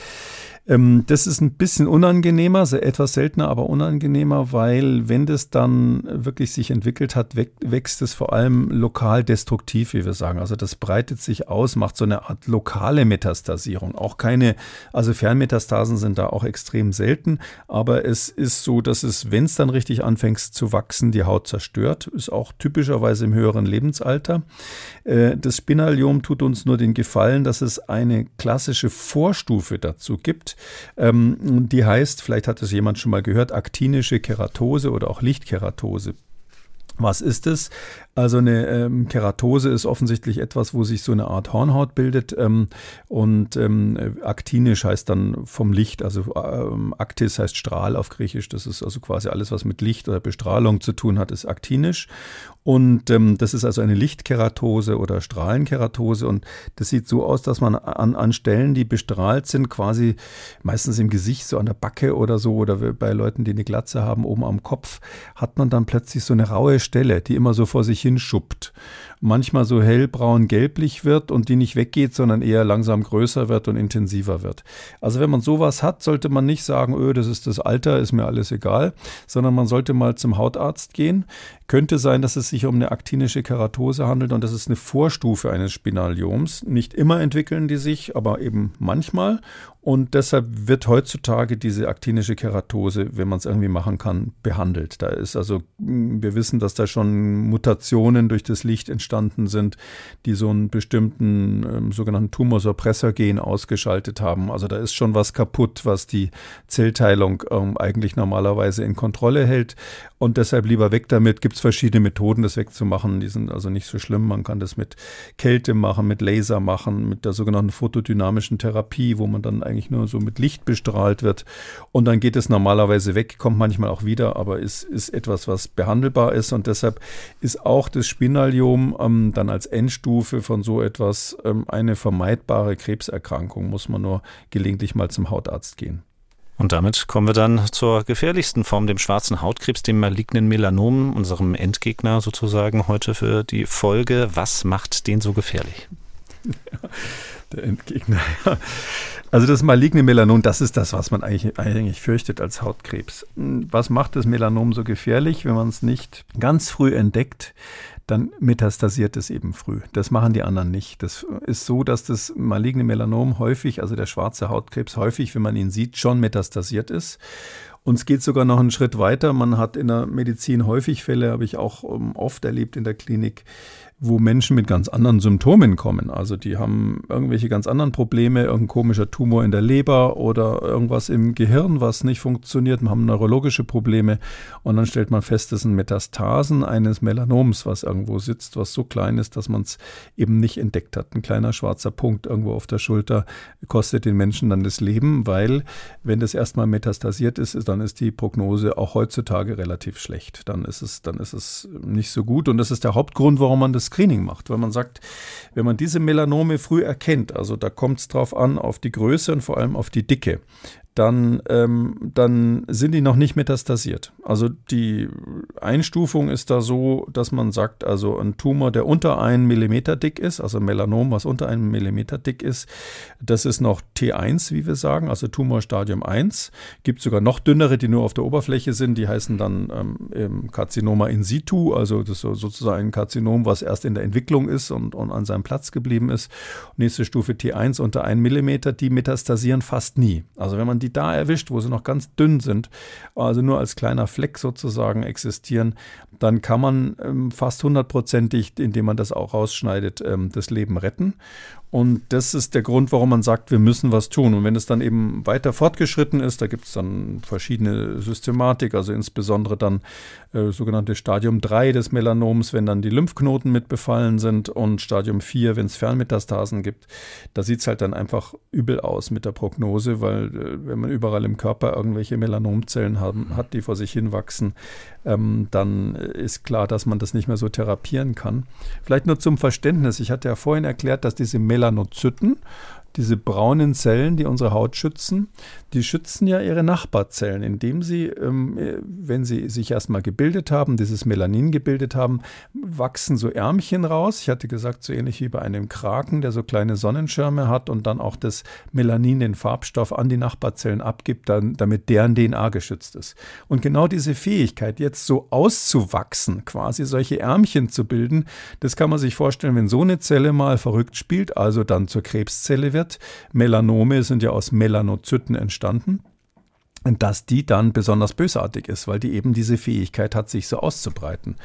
S3: Ähm, das ist ein bisschen unangenehmer, etwas seltener, aber unangenehmer, weil wenn das dann wirklich sich entwickelt hat, wächst es vor allem lokal destruktiv, wie wir sagen. Also das breitet sich aus, macht so eine Art lokale Metastasierung. Auch keine, also Fernmetastasen sind da auch extrem selten, aber es ist so, dass es, wenn es dann richtig anfängt zu wachsen, die Haut zerstört. Ist auch typischerweise im höheren Lebensalter. Äh, das Spinaliom tut uns nur den Gefallen, dass es eine klassische Vorstufe dazu gibt, ähm, die heißt, vielleicht hat es jemand schon mal gehört, aktinische Keratose oder auch Lichtkeratose. Was ist es? Also eine ähm, Keratose ist offensichtlich etwas, wo sich so eine Art Hornhaut bildet ähm, und ähm, aktinisch heißt dann vom Licht, also ähm, aktis heißt Strahl auf Griechisch, das ist also quasi alles, was mit Licht oder Bestrahlung zu tun hat, ist aktinisch. Und ähm, das ist also eine Lichtkeratose oder Strahlenkeratose und das sieht so aus, dass man an, an Stellen, die bestrahlt sind, quasi meistens im Gesicht, so an der Backe oder so oder bei Leuten, die eine Glatze haben, oben am Kopf, hat man dann plötzlich so eine raue Stelle, die immer so vor sich hinschuppt. Manchmal so hellbraun-gelblich wird und die nicht weggeht, sondern eher langsam größer wird und intensiver wird. Also wenn man sowas hat, sollte man nicht sagen, öh, das ist das Alter, ist mir alles egal, sondern man sollte mal zum Hautarzt gehen. Könnte sein, dass es sich um eine aktinische Keratose handelt und das ist eine Vorstufe eines Spinalioms. Nicht immer entwickeln die sich, aber eben manchmal. Und deshalb wird heutzutage diese aktinische Keratose, wenn man es irgendwie machen kann, behandelt. Da ist also, hm, wir wissen, dass da schon Mutationen durch das Licht entstanden sind, die so einen bestimmten ähm, sogenannten Tumorsuppressor-Gen ausgeschaltet haben. Also da ist schon was kaputt, was die Zellteilung ähm, eigentlich normalerweise in Kontrolle hält. Und deshalb lieber weg damit. Gibt es verschiedene Methoden, das wegzumachen. Die sind also nicht so schlimm. Man kann das mit Kälte machen, mit Laser machen, mit der sogenannten photodynamischen Therapie, wo man dann eigentlich nur so mit Licht bestrahlt wird. Und dann geht es normalerweise weg, kommt manchmal auch wieder, aber ist, ist etwas, was behandelbar ist. Und deshalb ist auch das Spinaliom ähm, dann als Endstufe von so etwas ähm, eine vermeidbare Krebserkrankung. Muss man nur gelegentlich mal zum Hautarzt gehen.
S1: Und damit kommen wir dann zur gefährlichsten Form, dem schwarzen Hautkrebs, dem malignen Melanom, unserem Endgegner sozusagen heute für die Folge. Was macht den so gefährlich? *laughs*
S3: der Endgegner. Also das maligne Melanom, das ist das, was man eigentlich, eigentlich fürchtet als Hautkrebs. Was macht das Melanom so gefährlich, wenn man es nicht ganz früh entdeckt? Dann metastasiert es eben früh. Das machen die anderen nicht. Das ist so, dass das maligne Melanom häufig, also der schwarze Hautkrebs häufig, wenn man ihn sieht, schon metastasiert ist. Und es geht sogar noch einen Schritt weiter. Man hat in der Medizin häufig Fälle, habe ich auch ähm, oft erlebt in der Klinik, wo Menschen mit ganz anderen Symptomen kommen. Also die haben irgendwelche ganz anderen Probleme, irgendein komischer Tumor in der Leber oder irgendwas im Gehirn, was nicht funktioniert, haben neurologische Probleme und dann stellt man fest, das sind Metastasen eines Melanoms, was irgendwo sitzt, was so klein ist, dass man es eben nicht entdeckt hat. Ein kleiner schwarzer Punkt irgendwo auf der Schulter kostet den Menschen dann das Leben, weil wenn das erstmal metastasiert ist, dann ist die Prognose auch heutzutage relativ schlecht. Dann ist es, dann ist es nicht so gut und das ist der Hauptgrund, warum man das Screening macht, weil man sagt, wenn man diese Melanome früh erkennt, also da kommt es drauf an, auf die Größe und vor allem auf die Dicke, dann, ähm, dann sind die noch nicht metastasiert. Also die Einstufung ist da so, dass man sagt, also ein Tumor, der unter einem Millimeter dick ist, also Melanom, was unter einem Millimeter dick ist, das ist noch T1, wie wir sagen, also Tumorstadium 1. Gibt sogar noch dünnere, die nur auf der Oberfläche sind, die heißen dann ähm, Karzinoma in situ, also das ist sozusagen ein Karzinom, was erst in der Entwicklung ist und, und an seinem Platz geblieben ist. Nächste Stufe T1 unter einem Millimeter, die metastasieren fast nie. Also wenn man die die da erwischt, wo sie noch ganz dünn sind, also nur als kleiner Fleck sozusagen existieren, dann kann man ähm, fast hundertprozentig, indem man das auch rausschneidet, ähm, das Leben retten. Und das ist der Grund, warum man sagt, wir müssen was tun. Und wenn es dann eben weiter fortgeschritten ist, da gibt es dann verschiedene Systematik, also insbesondere dann äh, sogenannte Stadium 3 des Melanoms, wenn dann die Lymphknoten mit befallen sind und Stadium 4, wenn es Fernmetastasen gibt, da sieht es halt dann einfach übel aus mit der Prognose, weil äh, wenn man überall im Körper irgendwelche Melanomzellen haben, hat, die vor sich hin wachsen, ähm, dann ist klar, dass man das nicht mehr so therapieren kann. Vielleicht nur zum Verständnis. Ich hatte ja vorhin erklärt, dass diese Melanozyten diese braunen Zellen, die unsere Haut schützen, die schützen ja ihre Nachbarzellen, indem sie, ähm, wenn sie sich erstmal gebildet haben, dieses Melanin gebildet haben, wachsen so Ärmchen raus. Ich hatte gesagt, so ähnlich wie bei einem Kraken, der so kleine Sonnenschirme hat und dann auch das Melanin, den Farbstoff, an die Nachbarzellen abgibt, dann, damit deren DNA geschützt ist. Und genau diese Fähigkeit, jetzt so auszuwachsen, quasi solche Ärmchen zu bilden, das kann man sich vorstellen, wenn so eine Zelle mal verrückt spielt, also dann zur Krebszelle wird, wird. Melanome sind ja aus Melanozyten entstanden dass die dann besonders bösartig ist, weil die eben diese Fähigkeit hat, sich so auszubreiten.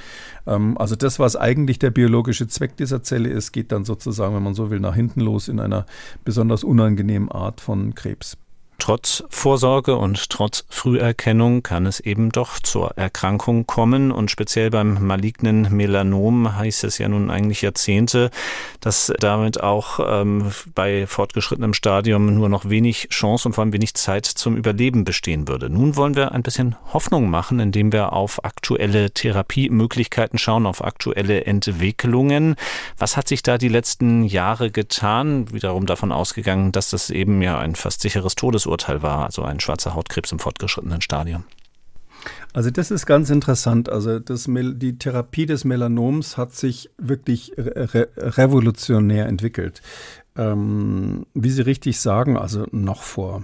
S3: Ähm, also das, was eigentlich der biologische Zweck dieser Zelle ist, geht dann sozusagen, wenn man so will, nach hinten los in einer besonders unangenehmen Art von Krebs.
S1: Trotz Vorsorge und trotz Früherkennung kann es eben doch zur Erkrankung kommen und speziell beim malignen Melanom heißt es ja nun eigentlich Jahrzehnte, dass damit auch ähm, bei fortgeschrittenem Stadium nur noch wenig Chance und vor allem wenig Zeit zum Überleben bestehen würde. Nun wollen wir ein bisschen Hoffnung machen, indem wir auf aktuelle Therapiemöglichkeiten schauen, auf aktuelle Entwicklungen. Was hat sich da die letzten Jahre getan? Wiederum davon ausgegangen, dass das eben ja ein fast sicheres Todesurteil Todesurteil war, also ein schwarzer Hautkrebs im fortgeschrittenen Stadium.
S3: Also das ist ganz interessant. Also das, die Therapie des Melanoms hat sich wirklich re revolutionär entwickelt. Ähm, wie Sie richtig sagen, also noch vor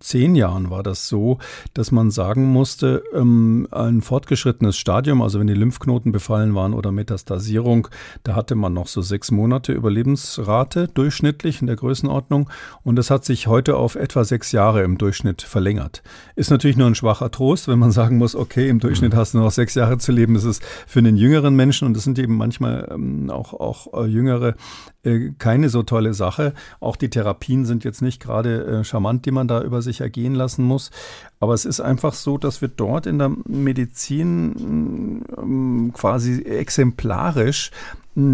S3: zehn Jahren war das so, dass man sagen musste, ähm, ein fortgeschrittenes Stadium, also wenn die Lymphknoten befallen waren oder Metastasierung, da hatte man noch so sechs Monate Überlebensrate durchschnittlich in der Größenordnung und das hat sich heute auf etwa sechs Jahre im Durchschnitt verlängert. Ist natürlich nur ein schwacher Trost, wenn man sagen muss, okay, im Durchschnitt mhm. hast du noch sechs Jahre zu leben. Das ist für einen jüngeren Menschen und das sind eben manchmal ähm, auch, auch äh, jüngere äh, keine so tolle Sache. Auch die Therapien sind jetzt nicht gerade äh, charmant, die man da über sich ergehen lassen muss. Aber es ist einfach so, dass wir dort in der Medizin ähm, quasi exemplarisch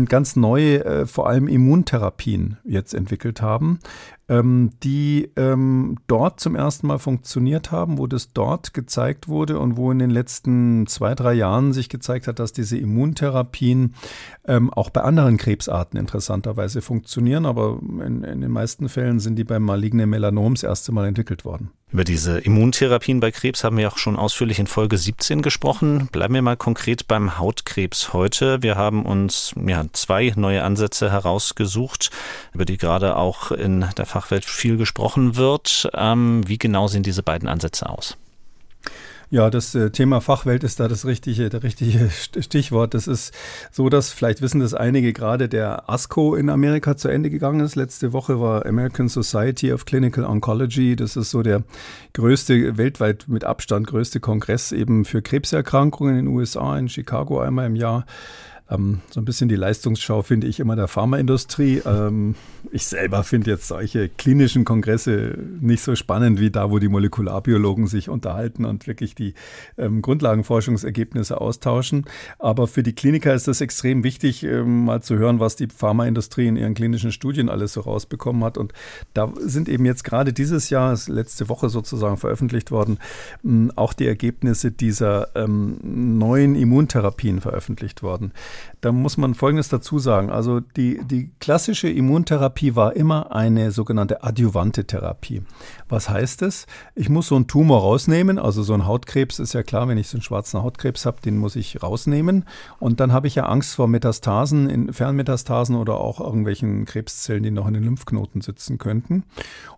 S3: ganz neue, äh, vor allem Immuntherapien jetzt entwickelt haben, ähm, die ähm, dort zum ersten Mal funktioniert haben, wo das dort gezeigt wurde und wo in den letzten zwei, drei Jahren sich gezeigt hat, dass diese Immuntherapien ähm, auch bei anderen Krebsarten interessanterweise funktionieren. Aber in, in den meisten Fällen sind die beim malignen Melanom das erste Mal entwickelt worden.
S1: Über diese Immuntherapien bei Krebs haben wir auch schon ausführlich in Folge 17 gesprochen. Bleiben wir mal konkret beim Hautkrebs heute. Wir haben uns ja, zwei neue Ansätze herausgesucht, über die gerade auch in der Fachwelt viel gesprochen wird. Ähm, wie genau sehen diese beiden Ansätze aus?
S3: Ja, das äh, Thema Fachwelt ist da das richtige, der richtige Stichwort. Das ist so, dass vielleicht wissen das einige gerade der ASCO in Amerika zu Ende gegangen ist. Letzte Woche war American Society of Clinical Oncology. Das ist so der größte, weltweit mit Abstand größte Kongress eben für Krebserkrankungen in den USA, in Chicago einmal im Jahr. Ähm, so ein bisschen die Leistungsschau finde ich immer der Pharmaindustrie. Ähm, ich selber finde jetzt solche klinischen Kongresse nicht so spannend wie da, wo die Molekularbiologen sich unterhalten und wirklich die ähm, Grundlagenforschungsergebnisse austauschen. Aber für die Kliniker ist das extrem wichtig, ähm, mal zu hören, was die Pharmaindustrie in ihren klinischen Studien alles so rausbekommen hat. Und da sind eben jetzt gerade dieses Jahr, letzte Woche sozusagen veröffentlicht worden, auch die Ergebnisse dieser ähm, neuen Immuntherapien veröffentlicht worden. Da muss man Folgendes dazu sagen. Also die, die klassische Immuntherapie war immer eine sogenannte adjuvante Therapie. Was heißt es? Ich muss so einen Tumor rausnehmen, also so ein Hautkrebs ist ja klar, wenn ich so einen schwarzen Hautkrebs habe, den muss ich rausnehmen. Und dann habe ich ja Angst vor Metastasen, in Fernmetastasen oder auch irgendwelchen Krebszellen, die noch in den Lymphknoten sitzen könnten.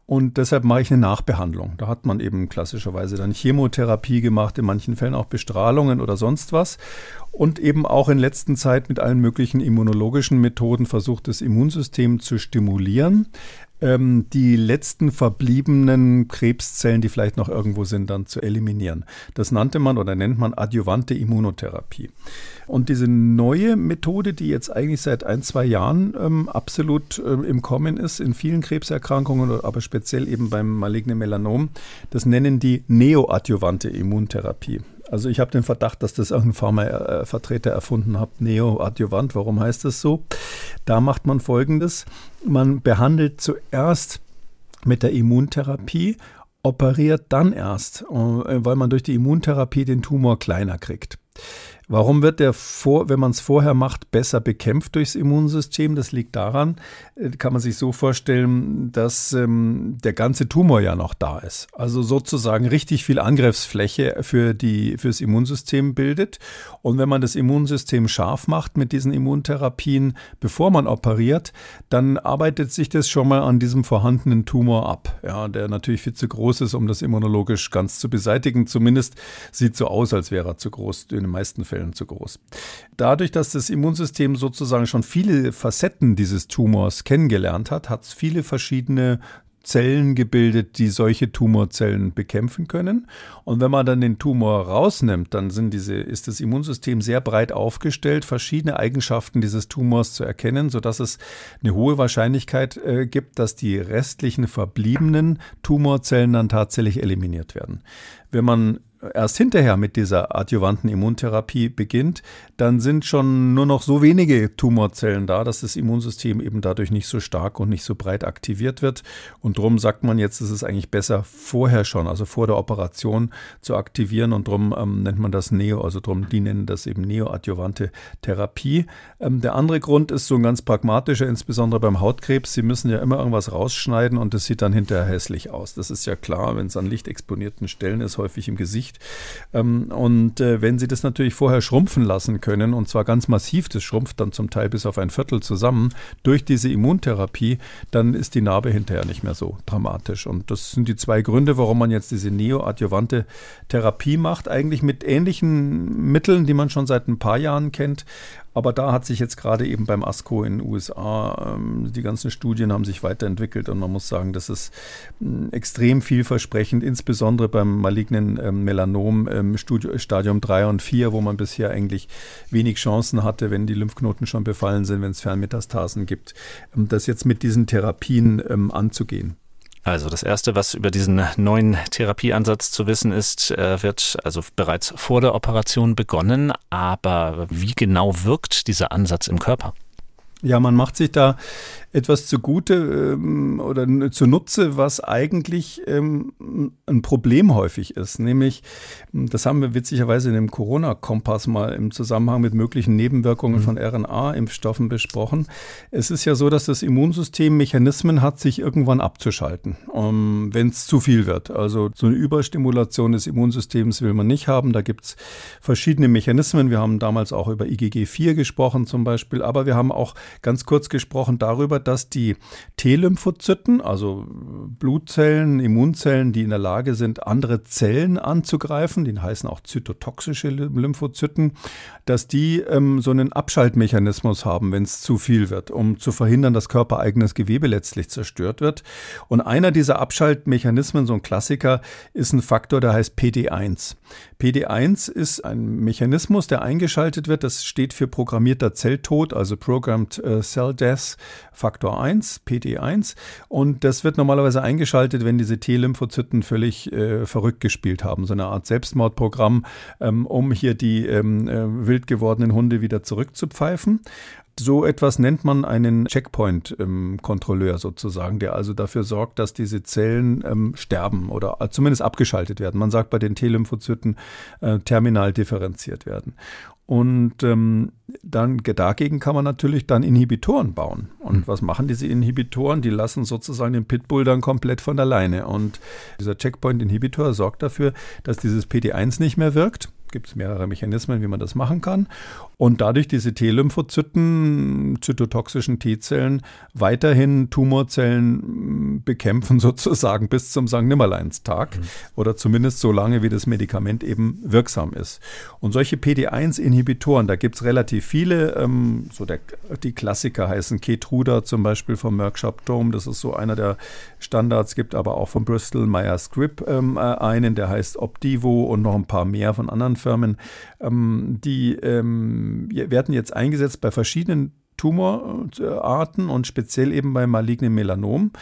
S3: Und deshalb mache ich eine Nachbehandlung. Da hat man eben klassischerweise dann Chemotherapie gemacht, in manchen Fällen auch Bestrahlungen oder sonst was. Und eben auch in letzter Zeit mit allen möglichen immunologischen Methoden versucht, das Immunsystem zu stimulieren ähm, die letzten verbliebenen Krebszellen, die vielleicht noch irgendwo sind, dann zu eliminieren. Das nannte man oder nennt man adjuvante Immunotherapie. Und diese neue Methode, die jetzt eigentlich seit ein, zwei Jahren ähm, absolut ähm, im Kommen ist, in vielen Krebserkrankungen, aber speziell eben beim malignen Melanom, das nennen die neoadjuvante Immuntherapie. Also ich habe den Verdacht, dass das irgendein Pharmavertreter erfunden hat, Neoadjuvant. Warum heißt das so? Da macht man Folgendes. Man behandelt zuerst mit der Immuntherapie, operiert dann erst, äh, weil man durch die Immuntherapie den Tumor kleiner kriegt. Warum wird der, vor, wenn man es vorher macht, besser bekämpft durchs Immunsystem? Das liegt daran, äh, kann man sich so vorstellen, dass ähm, der ganze Tumor ja noch da ist. Also sozusagen richtig viel Angriffsfläche für die, fürs Immunsystem bildet. Und wenn man das Immunsystem scharf macht mit diesen Immuntherapien, bevor man operiert, dann arbeitet sich das schon mal an diesem vorhandenen Tumor ab, ja, der natürlich viel zu groß ist, um das immunologisch ganz zu beseitigen. Zumindest sieht so aus, als wäre er zu groß in den meisten Fällen. Fällen zu groß. Dadurch, dass das Immunsystem sozusagen schon viele Facetten dieses Tumors kennengelernt hat, hat es viele verschiedene Zellen gebildet, die solche Tumorzellen bekämpfen können. Und wenn man dann den Tumor rausnimmt, dann sind diese, ist das Immunsystem sehr breit aufgestellt, verschiedene Eigenschaften dieses Tumors zu erkennen, sodass es eine hohe Wahrscheinlichkeit äh, gibt, dass die restlichen verbliebenen Tumorzellen dann tatsächlich eliminiert werden. Wenn man erst hinterher mit dieser adjuvanten Immuntherapie beginnt, dann sind schon nur noch so wenige Tumorzellen da, dass das Immunsystem eben dadurch nicht so stark und nicht so breit aktiviert wird. Und darum sagt man jetzt, ist es eigentlich besser vorher schon, also vor der Operation zu aktivieren. Und darum ähm, nennt man das Neo, also darum, die nennen das eben neoadjuvante Therapie. Ähm, der andere Grund ist so ein ganz pragmatischer, insbesondere beim Hautkrebs. Sie müssen ja immer irgendwas rausschneiden und das sieht dann hinterher hässlich aus. Das ist ja klar, wenn es an lichtexponierten Stellen ist, häufig im Gesicht nicht. Ähm, und äh, wenn Sie das natürlich vorher schrumpfen lassen können, und zwar ganz massiv, das schrumpft dann zum Teil bis auf ein Viertel zusammen, durch diese Immuntherapie, dann ist die Narbe hinterher nicht mehr so dramatisch. Und das sind die zwei Gründe, warum man jetzt diese neoadjuvante Therapie macht, eigentlich mit ähnlichen Mitteln, die man schon seit ein paar Jahren kennt. Aber da hat sich jetzt gerade eben beim ASCO in den USA, ähm, die ganzen Studien haben sich weiterentwickelt und man muss sagen, das ist ähm, extrem vielversprechend, insbesondere beim malignen ähm, Melanom ähm, Stadium 3 und 4, wo man bisher eigentlich wenig Chancen hatte, wenn die Lymphknoten schon befallen sind, wenn es Fernmetastasen gibt, ähm, das jetzt mit diesen Therapien anzugehen.
S1: Also das Erste, was über diesen neuen Therapieansatz zu wissen ist, äh, wird also bereits vor der Operation begonnen. Aber wie genau wirkt dieser Ansatz im Körper?
S3: Ja, man macht sich da etwas zugute ähm, oder zunutze, was eigentlich ähm, ein Problem häufig ist. Nämlich, das haben wir witzigerweise in dem Corona-Kompass mal im Zusammenhang mit möglichen Nebenwirkungen mhm. von RNA-Impfstoffen besprochen. Es ist ja so, dass das Immunsystem Mechanismen hat, sich irgendwann abzuschalten, um, wenn es zu viel wird. Also so eine Überstimulation des Immunsystems will man nicht haben. Da gibt es verschiedene Mechanismen. Wir haben damals auch über IgG4 gesprochen zum Beispiel, aber wir haben auch ganz kurz gesprochen darüber, dass die T-Lymphozyten, also Blutzellen, Immunzellen, die in der Lage sind, andere Zellen anzugreifen, die heißen auch zytotoxische Lymphozyten, dass die ähm, so einen Abschaltmechanismus haben, wenn es zu viel wird, um zu verhindern, dass körpereigenes Gewebe letztlich zerstört wird. Und einer dieser Abschaltmechanismen, so ein Klassiker, ist ein Faktor, der heißt PD1. PD1 ist ein Mechanismus, der eingeschaltet wird. Das steht für programmierter Zelltod, also Programmed äh, Cell Death Faktor 1, PD1. Und das wird normalerweise eingeschaltet, wenn diese T-Lymphozyten völlig äh, verrückt gespielt haben. So eine Art Selbstmordprogramm, ähm, um hier die ähm, äh, wild gewordenen Hunde wieder zurückzupfeifen. So etwas nennt man einen Checkpoint-Kontrolleur ähm, sozusagen, der also dafür sorgt, dass diese Zellen ähm, sterben oder zumindest abgeschaltet werden. Man sagt bei den T-Lymphozyten äh, terminal differenziert werden. Und ähm, dann dagegen kann man natürlich dann Inhibitoren bauen. Und mhm. was machen diese Inhibitoren? Die lassen sozusagen den Pitbull dann komplett von alleine. Und dieser Checkpoint-Inhibitor sorgt dafür, dass dieses PD1 nicht mehr wirkt gibt es mehrere Mechanismen, wie man das machen kann. Und dadurch diese T-Lymphozyten, zytotoxischen T-Zellen, weiterhin Tumorzellen bekämpfen, *laughs* sozusagen bis zum St. Nimmerleinstag mhm. oder zumindest so lange, wie das Medikament eben wirksam ist. Und solche PD1-Inhibitoren, da gibt es relativ viele. Ähm, so der, die Klassiker heißen Keytruda zum Beispiel vom Merck Sharp Dome, das ist so einer der Standards, gibt aber auch von Bristol Myers Squibb ähm, äh, einen, der heißt Opdivo und noch ein paar mehr von anderen Firmen, ähm, die ähm, werden jetzt eingesetzt bei verschiedenen Tumorarten und speziell eben bei malignem Melanom,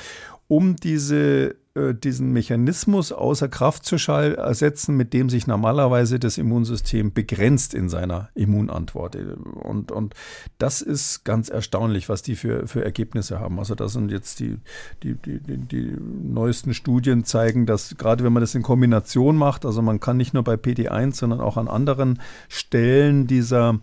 S3: um diese äh, diesen Mechanismus außer Kraft zu ersetzen, mit dem sich normalerweise das Immunsystem begrenzt in seiner Immunantwort. Und, und das ist ganz erstaunlich, was die für, für Ergebnisse haben. Also das sind jetzt die, die, die, die, die neuesten Studien zeigen, dass gerade wenn man das in Kombination macht, also man kann nicht nur bei PD1, sondern auch an anderen Stellen dieser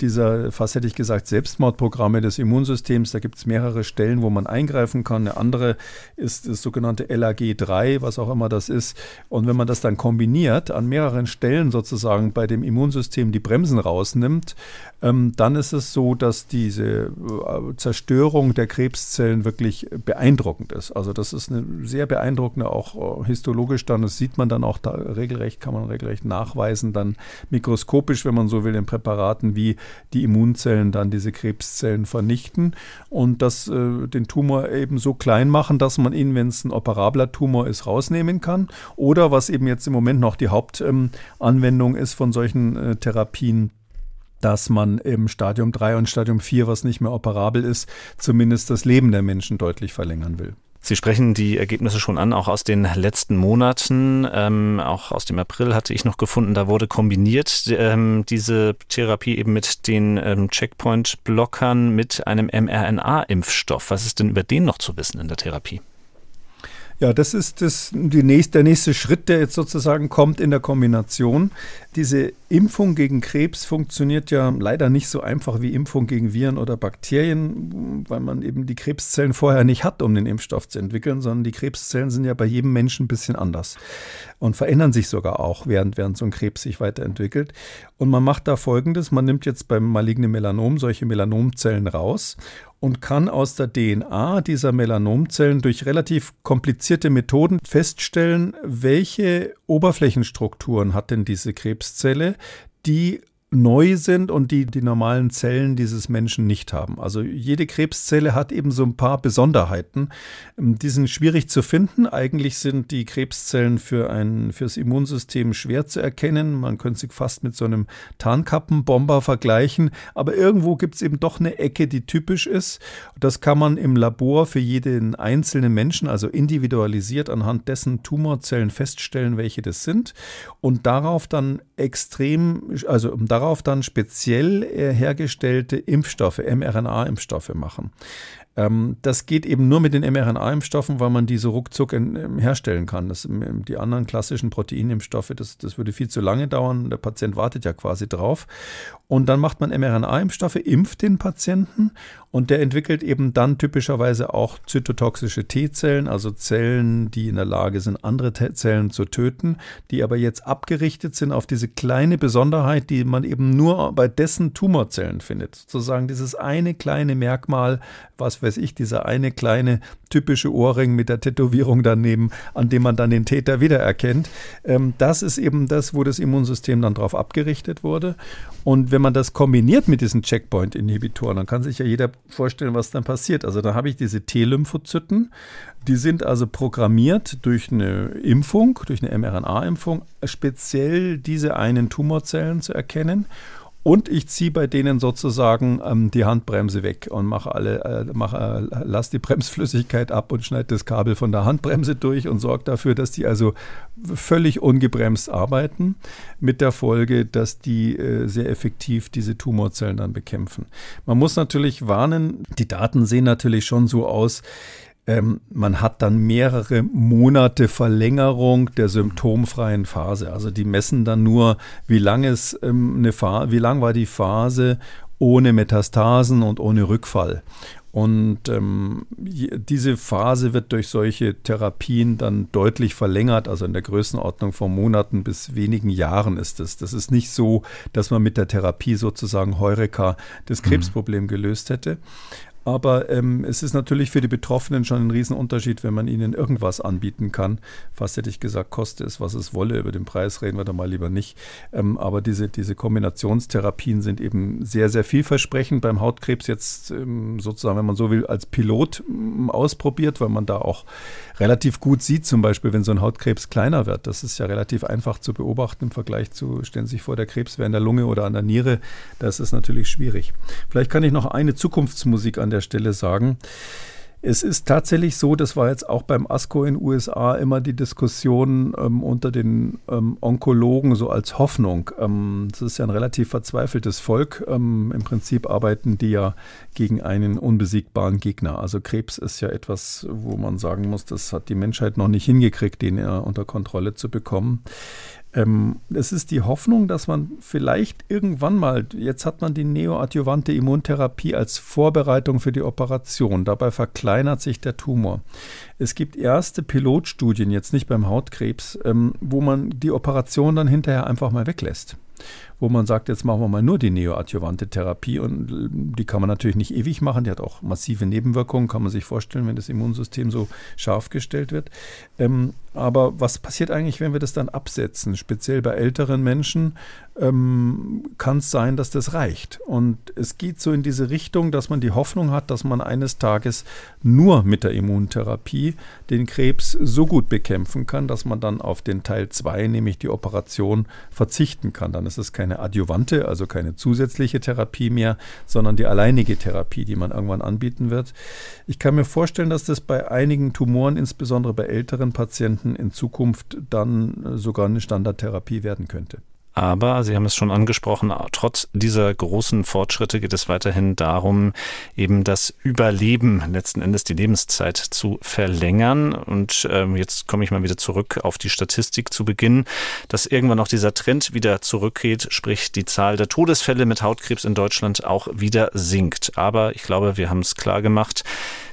S3: dieser, fast hätte ich gesagt, Selbstmordprogramme des Immunsystems. Da gibt es mehrere Stellen, wo man eingreifen kann. Eine andere ist das sogenannte LAG3, was auch immer das ist. Und wenn man das dann kombiniert, an mehreren Stellen sozusagen bei dem Immunsystem die Bremsen rausnimmt, ähm, dann ist es so, dass diese äh, Zerstörung der Krebszellen wirklich beeindruckend ist. Also das ist eine sehr beeindruckende, auch äh, histologisch dann, das sieht man dann auch da regelrecht, kann man regelrecht nachweisen, dann mikroskopisch, wenn man so will, in Präparaten, wie die Immunzellen dann diese Krebszellen vernichten und das äh, den Tumor eben so klein machen, dass man ihn, wenn es ein operabler Tumor ist, rausnehmen kann. Oder was eben jetzt im Moment noch die Hauptanwendung ähm, ist von solchen äh, Therapien, dass man im Stadium 3 und Stadium 4, was nicht mehr operabel ist, zumindest das Leben der Menschen deutlich verlängern will.
S1: Sie sprechen die Ergebnisse schon an, auch aus den letzten Monaten. Ähm, auch aus dem April hatte ich noch gefunden, da wurde kombiniert ähm, diese Therapie eben mit den ähm, Checkpoint-Blockern mit einem mRNA-Impfstoff. Was ist denn über den noch zu wissen in der Therapie?
S3: Ja, das ist das, die nächste, der nächste Schritt, der jetzt sozusagen kommt in der Kombination. Diese Impfung gegen Krebs funktioniert ja leider nicht so einfach wie Impfung gegen Viren oder Bakterien, weil man eben die Krebszellen vorher nicht hat, um den Impfstoff zu entwickeln, sondern die Krebszellen sind ja bei jedem Menschen ein bisschen anders und verändern sich sogar auch, während, während so ein Krebs sich weiterentwickelt. Und man macht da Folgendes, man nimmt jetzt beim malignen Melanom solche Melanomzellen raus und kann aus der DNA dieser Melanomzellen durch relativ komplizierte Methoden feststellen, welche Oberflächenstrukturen hat denn diese Krebszelle, die neu sind und die die normalen Zellen dieses Menschen nicht haben. Also jede Krebszelle hat eben so ein paar Besonderheiten. Ähm, die sind schwierig zu finden. Eigentlich sind die Krebszellen für ein fürs Immunsystem schwer zu erkennen. Man könnte sie fast mit so einem Tarnkappenbomber vergleichen. Aber irgendwo gibt es eben doch eine Ecke, die typisch ist. Das kann man im Labor für jeden einzelnen Menschen, also individualisiert anhand dessen Tumorzellen feststellen, welche das sind und darauf dann extrem, also um darauf dann speziell äh, hergestellte Impfstoffe, mRNA-Impfstoffe machen. Ähm, das geht eben nur mit den mRNA-Impfstoffen, weil man diese ruckzuck ähm, herstellen kann. Das, ähm, die anderen klassischen Proteinimpfstoffe, das, das würde viel zu lange dauern. Der Patient wartet ja quasi drauf. Und dann macht man mRNA-Impfstoffe, impft den Patienten und der entwickelt eben dann typischerweise auch zytotoxische T-Zellen, also Zellen, die in der Lage sind, andere Zellen zu töten, die aber jetzt abgerichtet sind auf diese kleine Besonderheit, die man eben nur bei dessen Tumorzellen findet. Sozusagen dieses eine kleine Merkmal, was weiß ich, dieser eine kleine typische Ohrring mit der Tätowierung daneben, an dem man dann den Täter wiedererkennt. Ähm, das ist eben das, wo das Immunsystem dann drauf abgerichtet wurde. Und wenn man das kombiniert mit diesen Checkpoint-Inhibitoren, dann kann sich ja jeder vorstellen, was dann passiert. Also da habe ich diese T-Lymphozyten, die sind also programmiert durch eine Impfung, durch eine mRNA-Impfung, speziell diese einen Tumorzellen zu erkennen. Und ich ziehe bei denen sozusagen ähm, die Handbremse weg und mache alle, äh, mache, äh, lass die Bremsflüssigkeit ab und schneide das Kabel von der Handbremse durch und sorge dafür, dass die also völlig ungebremst arbeiten, mit der Folge, dass die äh, sehr effektiv diese Tumorzellen dann bekämpfen. Man muss natürlich warnen, die Daten sehen natürlich schon so aus, ähm, man hat dann mehrere Monate Verlängerung der symptomfreien Phase. Also die messen dann nur, wie lang ist ähm, eine Phase, wie lang war die Phase ohne Metastasen und ohne Rückfall. Und ähm, diese Phase wird durch solche Therapien dann deutlich verlängert, also in der Größenordnung von Monaten bis wenigen Jahren ist es. Das ist nicht so, dass man mit der Therapie sozusagen Heureka das mhm. Krebsproblem gelöst hätte. Aber ähm, es ist natürlich für die Betroffenen schon ein Riesenunterschied, wenn man ihnen irgendwas anbieten kann. Fast hätte ich gesagt, koste es, was es wolle. Über den Preis reden wir da mal lieber nicht. Ähm, aber diese, diese Kombinationstherapien sind eben sehr, sehr vielversprechend. Beim Hautkrebs jetzt ähm, sozusagen, wenn man so will, als Pilot ähm, ausprobiert, weil man da auch relativ gut sieht, zum Beispiel, wenn so ein Hautkrebs kleiner wird. Das ist ja relativ einfach zu beobachten im Vergleich zu, stellen Sie sich vor, der Krebs wäre in der Lunge oder an der Niere. Das ist natürlich schwierig. Vielleicht kann ich noch eine Zukunftsmusik an der Stelle sagen. Es ist tatsächlich so, das war jetzt auch beim ASCO in den USA immer die Diskussion ähm, unter den ähm, Onkologen so als Hoffnung. Ähm, das ist ja ein relativ verzweifeltes Volk. Ähm, Im Prinzip arbeiten die ja gegen einen unbesiegbaren Gegner. Also Krebs ist ja etwas, wo man sagen muss, das hat die Menschheit noch nicht hingekriegt, den äh, unter Kontrolle zu bekommen. Ähm, es ist die Hoffnung, dass man vielleicht irgendwann mal, jetzt hat man die neoadjuvante Immuntherapie als Vorbereitung für die Operation. Dabei verkleinert sich der Tumor. Es gibt erste Pilotstudien, jetzt nicht beim Hautkrebs, ähm, wo man die Operation dann hinterher einfach mal weglässt wo man sagt, jetzt machen wir mal nur die neoadjuvante Therapie und äh, die kann man natürlich nicht ewig machen, die hat auch massive Nebenwirkungen, kann man sich vorstellen, wenn das Immunsystem so scharf gestellt wird. Ähm, aber was passiert eigentlich, wenn wir das dann absetzen? Speziell bei älteren Menschen ähm, kann es sein, dass das reicht. Und es geht so in diese Richtung, dass man die Hoffnung hat, dass man eines Tages nur mit der Immuntherapie den Krebs so gut bekämpfen kann, dass man dann auf den Teil 2, nämlich die Operation, verzichten kann. Dann ist es keine Adjuvante, also keine zusätzliche Therapie mehr, sondern die alleinige Therapie, die man irgendwann anbieten wird. Ich kann mir vorstellen, dass das bei einigen Tumoren, insbesondere bei älteren Patienten, in Zukunft dann sogar eine Standardtherapie werden könnte.
S1: Aber Sie haben es schon angesprochen, trotz dieser großen Fortschritte geht es weiterhin darum, eben das Überleben, letzten Endes die Lebenszeit zu verlängern. Und ähm, jetzt komme ich mal wieder zurück auf die Statistik zu Beginn, dass irgendwann auch dieser Trend wieder zurückgeht, sprich die Zahl der Todesfälle mit Hautkrebs in Deutschland auch wieder sinkt. Aber ich glaube, wir haben es klar gemacht,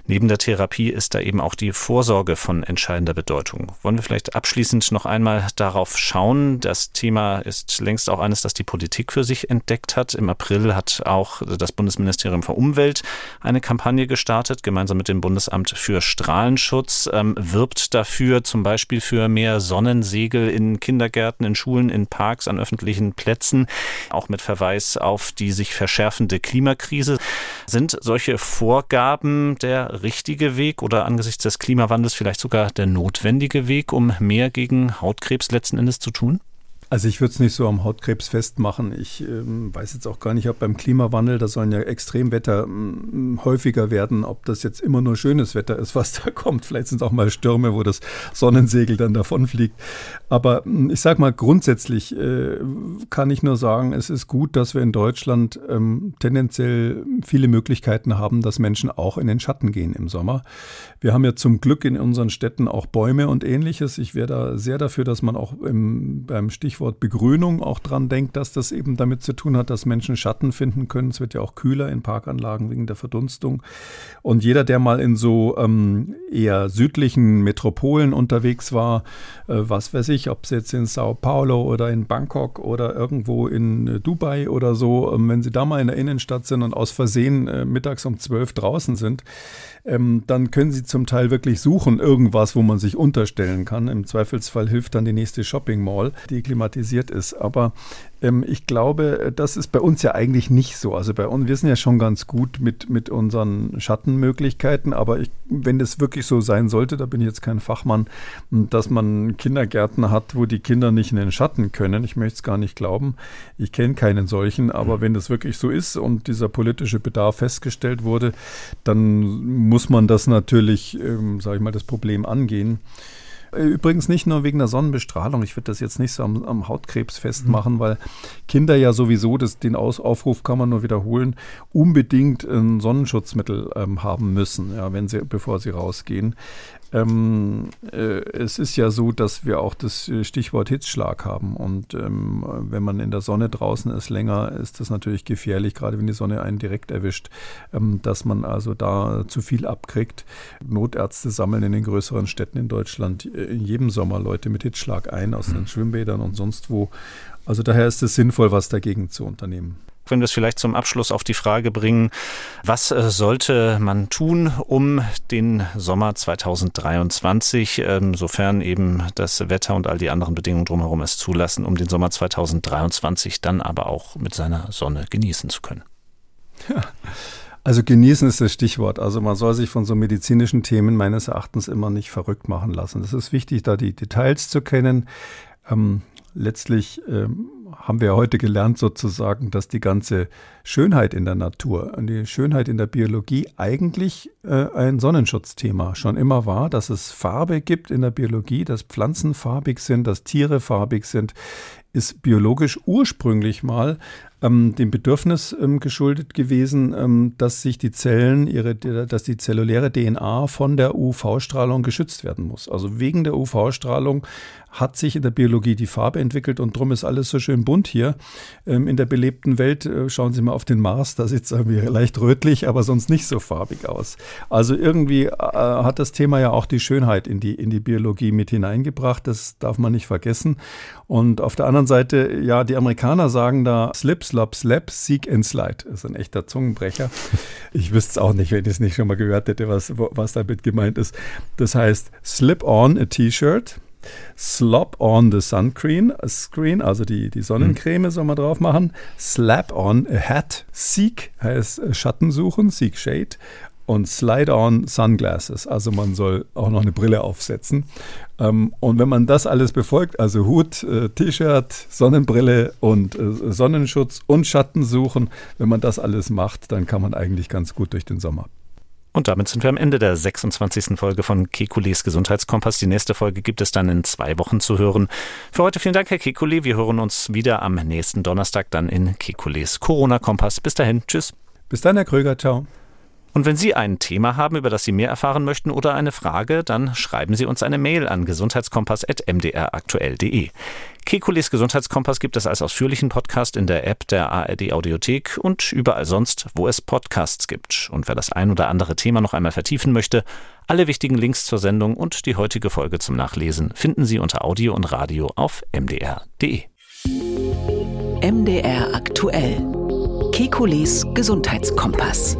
S1: Neben der Therapie ist da eben auch die Vorsorge von entscheidender Bedeutung. Wollen wir vielleicht abschließend noch einmal darauf schauen? Das Thema ist längst auch eines, das die Politik für sich entdeckt hat. Im April hat auch das Bundesministerium für Umwelt eine Kampagne gestartet, gemeinsam mit dem Bundesamt für Strahlenschutz, ähm, wirbt dafür zum Beispiel für mehr Sonnensegel in Kindergärten, in Schulen, in Parks, an öffentlichen Plätzen, auch mit Verweis auf die sich verschärfende Klimakrise. Sind solche Vorgaben der richtige Weg oder angesichts des Klimawandels vielleicht sogar der notwendige Weg, um mehr gegen Hautkrebs letzten Endes zu tun?
S3: Also ich würde es nicht so am Hautkrebs festmachen. Ich ähm, weiß jetzt auch gar nicht, ob beim Klimawandel, da sollen ja Extremwetter ähm, häufiger werden, ob das jetzt immer nur schönes Wetter ist, *laughs* was da kommt. Vielleicht sind es auch mal Stürme, wo das Sonnensegel dann davonfliegt. Aber ähm, ich sage mal, grundsätzlich äh, kann ich nur sagen, es ist gut, dass wir in Deutschland ähm, tendenziell viele Möglichkeiten haben, dass Menschen auch in den Schatten gehen im Sommer. Wir haben ja zum Glück in unseren Städten auch Bäume und ähnliches. Ich wäre da sehr dafür, dass man auch im, beim Stich Stichwort Begrünung auch dran denkt, dass das eben damit zu tun hat, dass Menschen Schatten finden können. Es wird ja auch kühler in Parkanlagen wegen der Verdunstung. Und jeder, der mal in so ähm, eher südlichen Metropolen unterwegs war, äh, was weiß ich, ob es jetzt in Sao Paulo oder in Bangkok oder irgendwo in äh, Dubai oder so, ähm, wenn Sie da mal in der Innenstadt sind und aus Versehen äh, mittags um zwölf draußen sind, ähm, dann können Sie zum Teil wirklich suchen, irgendwas, wo man sich unterstellen kann. Im Zweifelsfall hilft dann die nächste Shopping Mall, die klimatisiert ist. Aber ich glaube, das ist bei uns ja eigentlich nicht so. Also bei uns, wir sind ja schon ganz gut mit, mit unseren Schattenmöglichkeiten, aber ich, wenn das wirklich so sein sollte, da bin ich jetzt kein Fachmann, dass man Kindergärten hat, wo die Kinder nicht in den Schatten können. Ich möchte es gar nicht glauben. Ich kenne keinen solchen, aber mhm. wenn das wirklich so ist und dieser politische Bedarf festgestellt wurde, dann muss man das natürlich, ähm, sage ich mal, das Problem angehen. Übrigens nicht nur wegen der Sonnenbestrahlung. Ich würde das jetzt nicht so am, am Hautkrebs festmachen, mhm. weil Kinder ja sowieso, das, den Aus Aufruf kann man nur wiederholen, unbedingt ein Sonnenschutzmittel ähm, haben müssen, ja, wenn sie, bevor sie rausgehen. Ähm, äh, es ist ja so, dass wir auch das äh, Stichwort Hitzschlag haben. Und ähm, wenn man in der Sonne draußen ist länger, ist das natürlich gefährlich, gerade wenn die Sonne einen direkt erwischt, ähm, dass man also da zu viel abkriegt. Notärzte sammeln in den größeren Städten in Deutschland äh, in jedem Sommer Leute mit Hitzschlag ein, aus den Schwimmbädern und sonst wo. Also daher ist es sinnvoll, was dagegen zu unternehmen
S1: wenn wir es vielleicht zum Abschluss auf die Frage bringen, was äh, sollte man tun, um den Sommer 2023, ähm, sofern eben das Wetter und all die anderen Bedingungen drumherum es zulassen, um den Sommer 2023 dann aber auch mit seiner Sonne genießen zu können?
S3: Also genießen ist das Stichwort. Also man soll sich von so medizinischen Themen meines Erachtens immer nicht verrückt machen lassen. Es ist wichtig, da die Details zu kennen. Ähm, letztlich ähm, haben wir heute gelernt sozusagen, dass die ganze Schönheit in der Natur und die Schönheit in der Biologie eigentlich äh, ein Sonnenschutzthema schon immer war, dass es Farbe gibt in der Biologie, dass Pflanzen farbig sind, dass Tiere farbig sind, ist biologisch ursprünglich mal ähm, dem Bedürfnis ähm, geschuldet gewesen, ähm, dass sich die Zellen, ihre, dass die zelluläre DNA von der UV-Strahlung geschützt werden muss. Also wegen der UV-Strahlung hat sich in der Biologie die Farbe entwickelt und drum ist alles so schön bunt hier. Ähm, in der belebten Welt, äh, schauen Sie mal auf den Mars, da sieht es irgendwie leicht rötlich, aber sonst nicht so farbig aus. Also irgendwie äh, hat das Thema ja auch die Schönheit in die, in die Biologie mit hineingebracht, das darf man nicht vergessen. Und auf der anderen Seite, ja, die Amerikaner sagen da Slip, Slop, Slap, Seek and Slide. Das ist ein echter Zungenbrecher. *laughs* Ich wüsste es auch nicht, wenn ich es nicht schon mal gehört hätte, was, was damit gemeint ist. Das heißt, Slip on a T-Shirt, Slop on the Sunscreen, Screen, also die, die Sonnencreme soll man drauf machen. Slap on a Hat, Seek heißt Schatten suchen, Seek Shade und Slide-on Sunglasses. Also man soll auch noch eine Brille aufsetzen. Ähm, und wenn man das alles befolgt, also Hut, äh, T-Shirt, Sonnenbrille und äh, Sonnenschutz und Schatten suchen, wenn man das alles macht, dann kann man eigentlich ganz gut durch den Sommer.
S1: Und damit sind wir am Ende der 26. Folge von Kekules Gesundheitskompass. Die nächste Folge gibt es dann in zwei Wochen zu hören. Für heute vielen Dank, Herr Kekule. Wir hören uns wieder am nächsten Donnerstag dann in Kekules Corona-Kompass. Bis dahin. Tschüss.
S3: Bis dann, Herr Kröger. Ciao.
S1: Und wenn Sie ein Thema haben, über das Sie mehr erfahren möchten oder eine Frage, dann schreiben Sie uns eine Mail an gesundheitskompass.mdraktuell.de. Kekules Gesundheitskompass gibt es als ausführlichen Podcast in der App der ARD Audiothek und überall sonst, wo es Podcasts gibt. Und wer das ein oder andere Thema noch einmal vertiefen möchte, alle wichtigen Links zur Sendung und die heutige Folge zum Nachlesen finden Sie unter Audio und Radio auf mdr.de.
S2: MDR aktuell. Kekules Gesundheitskompass.